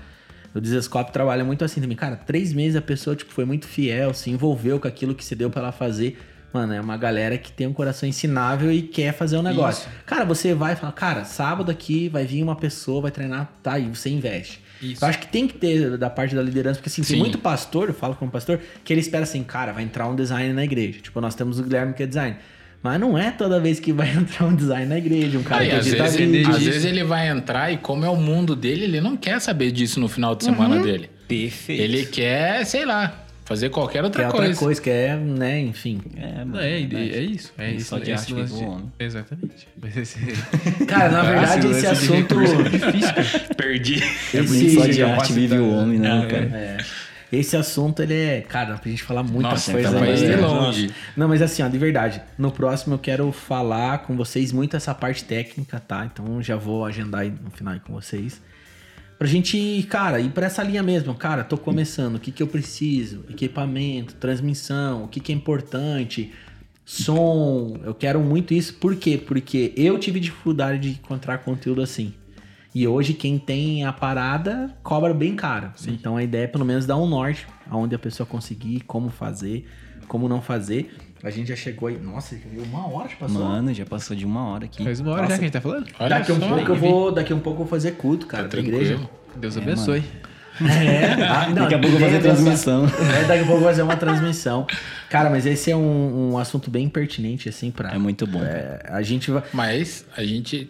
O Desescope trabalha muito assim também. Cara, três meses a pessoa tipo, foi muito fiel, se envolveu com aquilo que você deu para ela fazer. Mano, é uma galera que tem um coração ensinável e quer fazer um negócio. Isso. Cara, você vai e fala, cara, sábado aqui vai vir uma pessoa, vai treinar, tá, e você investe. Isso. Eu acho que tem que ter da parte da liderança, porque assim, Sim. tem muito pastor, eu falo como pastor, que ele espera assim, cara, vai entrar um design na igreja. Tipo, nós temos o Guilherme que é design. Mas não é toda vez que vai <laughs> entrar um design na igreja, um cara Aí, que às vezes, ele, às vezes ele vai entrar e como é o mundo dele, ele não quer saber disso no final de semana uhum. dele. Perfeito. Ele quer, sei lá, fazer qualquer outra quer coisa. outra coisa, quer, né, enfim. É, não, é, é, é, isso. É isso. Só de arte vive o homem. Exatamente. Cara, na verdade, esse assunto... É difícil, cara. Perdi. É esse... Só de arte vive o homem, né, cara? É. Esse assunto, ele é. Cara, pra gente falar muita Nossa, coisa. Tá mas, é longe. Não, mas assim, ó, de verdade. No próximo eu quero falar com vocês muito essa parte técnica, tá? Então já vou agendar aí no final aí com vocês. Pra gente, cara, ir pra essa linha mesmo. Cara, tô começando. O que, que eu preciso? Equipamento, transmissão, o que, que é importante, som. Eu quero muito isso. Por quê? Porque eu tive dificuldade de encontrar conteúdo assim. E hoje quem tem a parada cobra bem caro. Sim. Então a ideia é pelo menos dar um norte aonde a pessoa conseguir, como fazer, como não fazer. A gente já chegou aí. Nossa, uma hora já passou. Mano, já passou de uma hora aqui. Faz uma hora Nossa. já que a gente tá falando. Olha daqui um pouco eu vou, daqui um pouco eu vou fazer culto, cara, tá igreja. Deus é, abençoe. É, ah, não, daqui a pouco eu vou fazer transmissão. É, daqui a pouco eu vou fazer uma transmissão. Cara, mas esse é um, um assunto bem pertinente, assim, pra. É muito bom. É, a gente vai. Mas a gente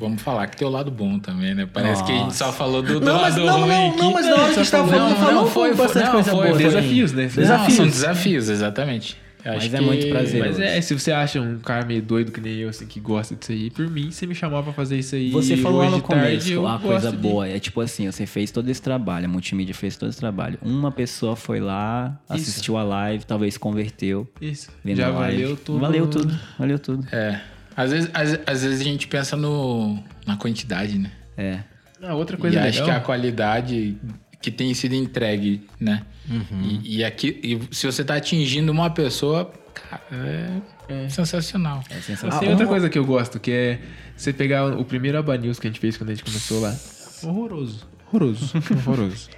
Vamos falar que tem o lado bom também, né? Parece Nossa. que a gente só falou do, do não, mas, lado não, ruim. Não, não, mas na hora que a gente tava falando, não, não, foi, bastante não, coisa foi, boa. Desafios, né? Desafios. Não, são desafios, exatamente. Eu mas é que... muito prazeroso. Mas é, se você acha um cara meio doido que nem eu, assim, que gosta disso aí, por mim, você me chamou pra fazer isso aí. Você falou lá no começo, uma coisa boa. De... É tipo assim, você fez todo esse trabalho, a multimídia fez todo esse trabalho. Uma pessoa foi lá, assistiu isso. a live, talvez converteu. Isso. Já valeu tudo. Valeu tudo, valeu tudo. É. Às vezes, às, às vezes a gente pensa no, na quantidade, né? É. Ah, outra coisa e legal. acho que a qualidade que tem sido entregue, né? Uhum. E, e, aqui, e se você tá atingindo uma pessoa, cara, é, é. sensacional. É sensacional. Tem outra coisa que eu gosto, que é você pegar o primeiro Aba News que a gente fez quando a gente começou lá. Horroroso. Horroroso. <laughs> Horroroso.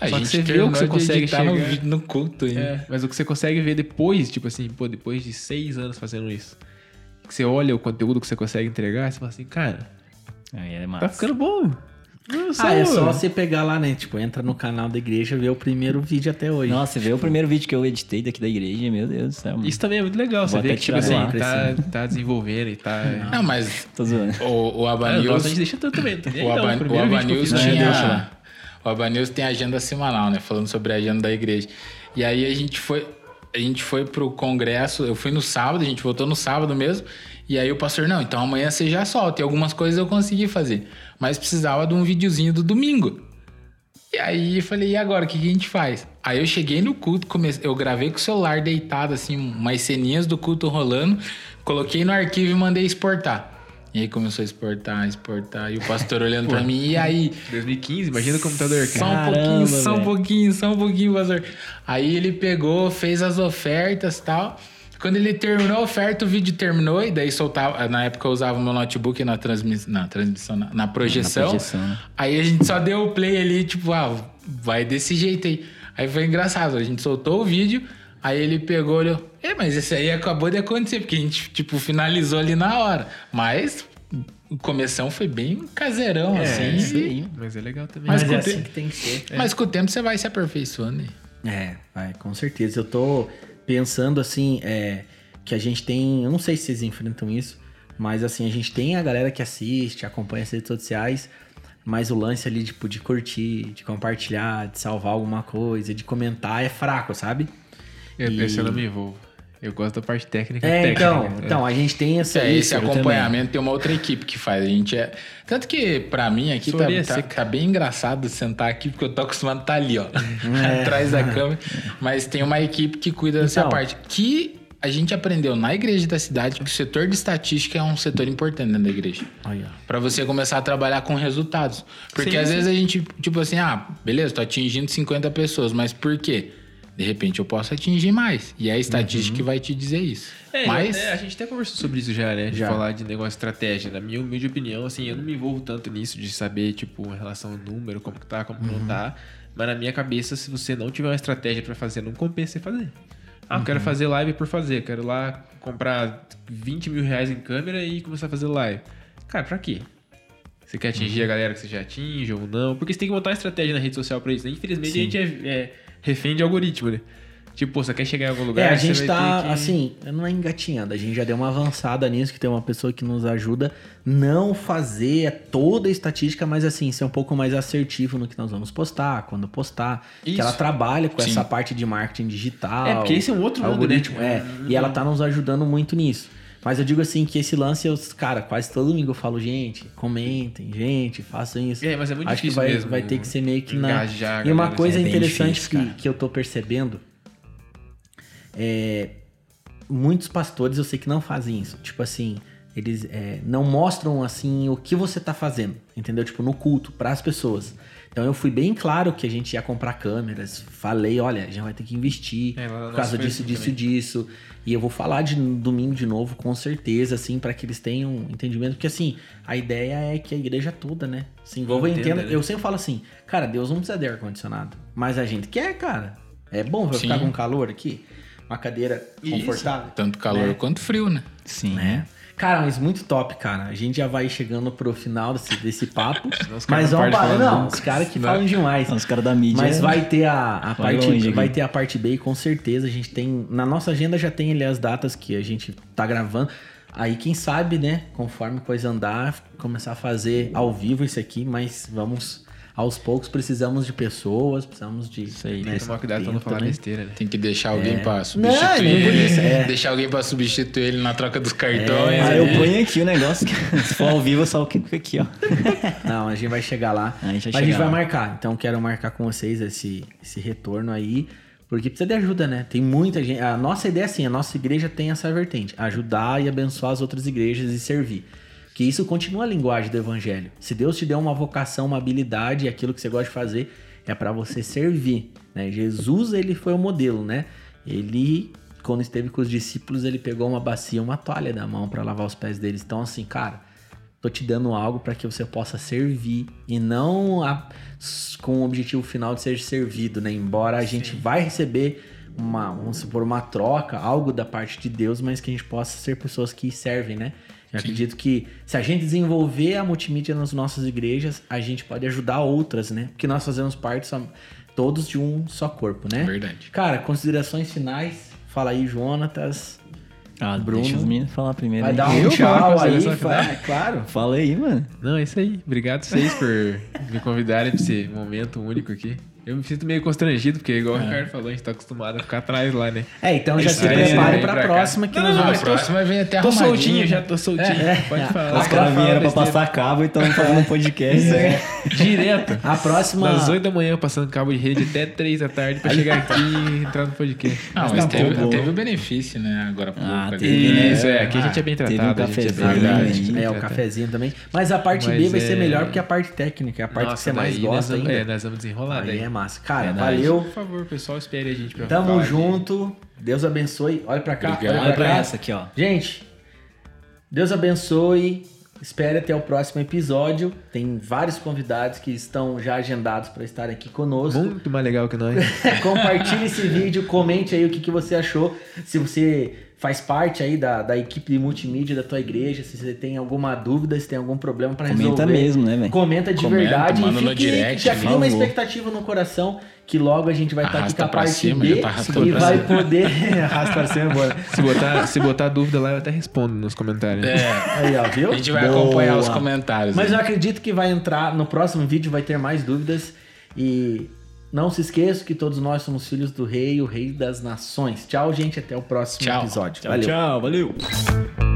A Só gente você vê o que você consegue chegar no, no culto aí. É, mas o que você consegue ver depois, tipo assim, pô, depois de seis anos fazendo isso que você olha o conteúdo que você consegue entregar, você fala assim, cara, Aí é massa. tá ficando bom. Ah, é só você pegar lá, né? Tipo, entra no canal da igreja e ver o primeiro vídeo até hoje. Nossa, vê o primeiro vídeo que eu editei daqui da igreja, meu Deus do céu. Mano. Isso também é muito legal, Vou você vê que, tipo assim, tá, tá, desenvolvendo e tá... Não, mas... Tô zoando. O, o Abanews... É, a gente deixa tanto também, tá? O, então, Aba, o Abanews tinha... O Abanews tem agenda semanal, né? Falando sobre a agenda da igreja. E aí a gente foi a gente foi pro congresso, eu fui no sábado, a gente voltou no sábado mesmo, e aí o pastor, não, então amanhã você já solta. E algumas coisas eu consegui fazer, mas precisava de um videozinho do domingo. E aí eu falei, e agora, o que, que a gente faz? Aí eu cheguei no culto, comecei, eu gravei com o celular deitado, assim, umas ceninhas do culto rolando, coloquei no arquivo e mandei exportar. E aí começou a exportar, exportar. E o pastor olhando pra <laughs> mim, e aí. 2015, imagina o computador, cara. Só um Caramba, pouquinho, só um pouquinho, só um pouquinho, pastor. Aí ele pegou, fez as ofertas e tal. Quando ele terminou a oferta, o vídeo terminou, e daí soltava. Na época eu usava o meu notebook na, transmiss, na transmissão, na, na projeção. Na projeção né? Aí a gente só deu o play ali, tipo, ah, vai desse jeito aí. Aí foi engraçado, a gente soltou o vídeo, aí ele pegou, olhou. É, mas esse aí acabou de acontecer, porque a gente, tipo, finalizou ali na hora. Mas o começão foi bem caseirão, é, assim. Sim. Mas é legal também. Mas, mas é assim que tem que ser. É. Mas com o tempo você vai se aperfeiçoando. É, vai, com certeza. Eu tô pensando assim, é, que a gente tem. Eu não sei se vocês enfrentam isso, mas assim, a gente tem a galera que assiste, acompanha as redes sociais. Mas o lance ali, tipo, de curtir, de compartilhar, de salvar alguma coisa, de comentar é fraco, sabe? Eu, e... Esse eu não me envolvo. Eu gosto da parte técnica. É, técnica, então, então, a gente tem essa, é, esse acompanhamento, tem uma outra equipe que faz. A gente é. Tanto que, pra mim, aqui tá, tá, tá, bem engraçado sentar aqui, porque eu tô acostumado a estar tá ali, ó. <laughs> É. atrás da câmera. Mas tem uma equipe que cuida dessa então, parte. Que a gente aprendeu na igreja da cidade que o setor de estatística é um setor importante dentro da igreja. para você começar a trabalhar com resultados. Porque sim, às sim. vezes a gente, tipo assim, ah, beleza, tô atingindo 50 pessoas, mas por quê? De repente eu posso atingir mais. E é a estatística que vai te dizer isso. É, Mas é, a gente até conversou sobre isso já, né? De Já. falar de negócio de estratégia. Na minha humilde opinião, assim, eu não me envolvo tanto nisso de saber, tipo, em relação ao número, como que tá, como que não tá. Mas na minha cabeça, se você não tiver uma estratégia pra fazer, não compensa você fazer. Ah, eu quero fazer live por fazer. Quero lá comprar 20 mil reais em câmera e começar a fazer live. Cara, pra quê? Você quer atingir a galera que você já atinge ou não? Porque você tem que montar uma estratégia na rede social pra isso. né? Infelizmente, a gente é, é refém de algoritmo, né? Tipo, você quer chegar em algum lugar, É, a gente tá, que... assim, não é engatinhando, a gente já deu uma avançada nisso, que tem uma pessoa que nos ajuda não fazer toda a estatística, mas assim, ser um pouco mais assertivo no que nós vamos postar, quando postar. Que Isso. ela trabalha com Sim. essa parte de marketing digital. É, porque esse é um outro mundo, algoritmo, né? é. E ela tá nos ajudando muito nisso. Mas eu digo assim que esse lance, eu, cara, quase todo domingo eu falo, gente, comentem, gente, façam isso. É, mas é muito Acho que difícil vai, mesmo vai ter que ser meio que na. engajar E uma galera, coisa é interessante difícil, que, que eu tô percebendo é, muitos pastores eu sei que não fazem isso. Tipo assim, eles é, não mostram assim o que você tá fazendo, entendeu? Tipo, no culto, para as pessoas. Então eu fui bem claro que a gente ia comprar câmeras, falei, olha, a gente vai ter que investir É, por causa disso, assim disso, também. disso. E eu vou falar de domingo de novo, com certeza, assim, para que eles tenham entendimento. Porque assim, a ideia é que a igreja toda, né, se envolva e Entenda, né? Eu sempre falo assim, cara, Deus não precisa de ar-condicionado. Mas a gente quer, cara. É bom, vai ficar com calor aqui. Uma cadeira Isso. confortável. tanto calor Né? quanto frio, né? Sim. né? Cara, mas muito top, cara. A gente já vai chegando pro final desse, desse papo. <laughs> os caras mas vamos parar. Não, os caras que Não. falam demais. Os caras da mídia. Mas vai ter a, a Vai parte longe vai ter a parte B e com certeza a gente tem na nossa agenda já tem ali as datas que a gente tá gravando. Aí quem sabe, né, conforme a coisa andar, começar a fazer ao vivo isso aqui, mas vamos aos poucos precisamos de pessoas, precisamos de Isso aí. né, Tem que tomar cuidado pra não falar besteira, né? Tem que deixar alguém É. pra Não, substituir por ele. isso, é. Deixar alguém pra substituir ele na troca dos cartões. Ah, ali. eu ponho aqui o negócio. que- <laughs> Se for ao vivo, só o que fica aqui, ó. <laughs> Não, a gente vai chegar lá. A gente vai Mas a gente vai lá. marcar. Então quero marcar com vocês esse, esse retorno aí. Porque precisa de ajuda, né? Tem muita gente. A nossa ideia é assim: a nossa igreja tem essa vertente. Ajudar e abençoar as outras igrejas e servir. Que isso continua a linguagem do evangelho. Se Deus te deu uma vocação, uma habilidade, aquilo que você gosta de fazer, é para você servir. Né? Jesus, ele foi o modelo, né? Ele, quando esteve com os discípulos, ele pegou uma bacia, uma toalha da mão para lavar os pés deles. Então, assim, cara, tô te dando algo para que você possa servir e não a- com o objetivo final de ser servido, né? Embora a gente vai receber uma, vamos supor, uma troca, algo da parte de Deus, mas que a gente possa ser pessoas que servem, né? Eu acredito que se a gente desenvolver a multimídia nas nossas igrejas, a gente pode ajudar outras, né? Porque nós fazemos parte só- todos de um só corpo, né? Verdade. Cara, considerações finais. Fala aí, Jonatas. Ah, Bruno. deixa os meninos falar primeiro. Vai aí. dar um Eu tchau aí. consideração fa- final? É, claro. Fala aí, mano. Não, é isso aí. Obrigado vocês por me convidarem pra esse momento único aqui. Eu me sinto meio constrangido, porque igual o Ricardo falou, a gente tá acostumado a ficar atrás lá, né? É, então já Isso se aí, prepare aí, pra pra cá. próxima que Não, nós não, vamos. A próxima vem até Tô arrumadinho. soltinho, já tô soltinho. Pode falar. Os caras vieram pra passar cabo e estão fazendo um podcast. né? besteira. Direto. A próxima. Das 8 da manhã, passando cabo de rede até 3 da tarde pra chegar aqui e entrar no podcast. Não, Mas mas tá teve, teve o benefício, né? Agora por Ah, teve, né? Isso, é. Aqui a gente é bem Teve um tratado. a gente é cafezinho é bem É, o cafezinho também. Mas a parte B vai ser é- melhor porque a parte técnica, é a parte que você mais gosta ainda. É, nós vamos desenrolar daí. é massa. Cara, Verdade. valeu. Por favor, pessoal, espere a gente pra Tamo falar de- junto. Deus abençoe. Olha pra cá. Obrigado. Olha Olha pra pra cá. essa aqui, ó. Gente, Deus abençoe. Espere até o próximo episódio. Tem vários convidados que estão já agendados para estar aqui conosco. Muito mais legal que nós. <laughs> Compartilhe esse vídeo, comente aí o que, que você achou. Se você faz parte aí da, da equipe de multimídia da tua igreja, se você tem alguma dúvida, se tem algum problema para resolver. Comenta mesmo, né, velho? Comenta de Comenta, verdade manda e no fique, direct, já cria uma expectativa no coração que logo a gente vai estar aqui Arrasta com a parte cima, B tá e vai cima. poder <laughs> <laughs> arrasta pra cima, bora. Se botar, se botar dúvida lá, eu até respondo nos comentários. É, Aí, ó, viu? a gente vai Boa. acompanhar os comentários. Mas né? eu acredito que vai entrar no próximo vídeo, vai ter mais dúvidas. E não se esqueça que todos nós somos filhos do rei, o rei das nações. Tchau, gente. Até o próximo Tchau. episódio. Tchau, Valeu. tchau. Valeu.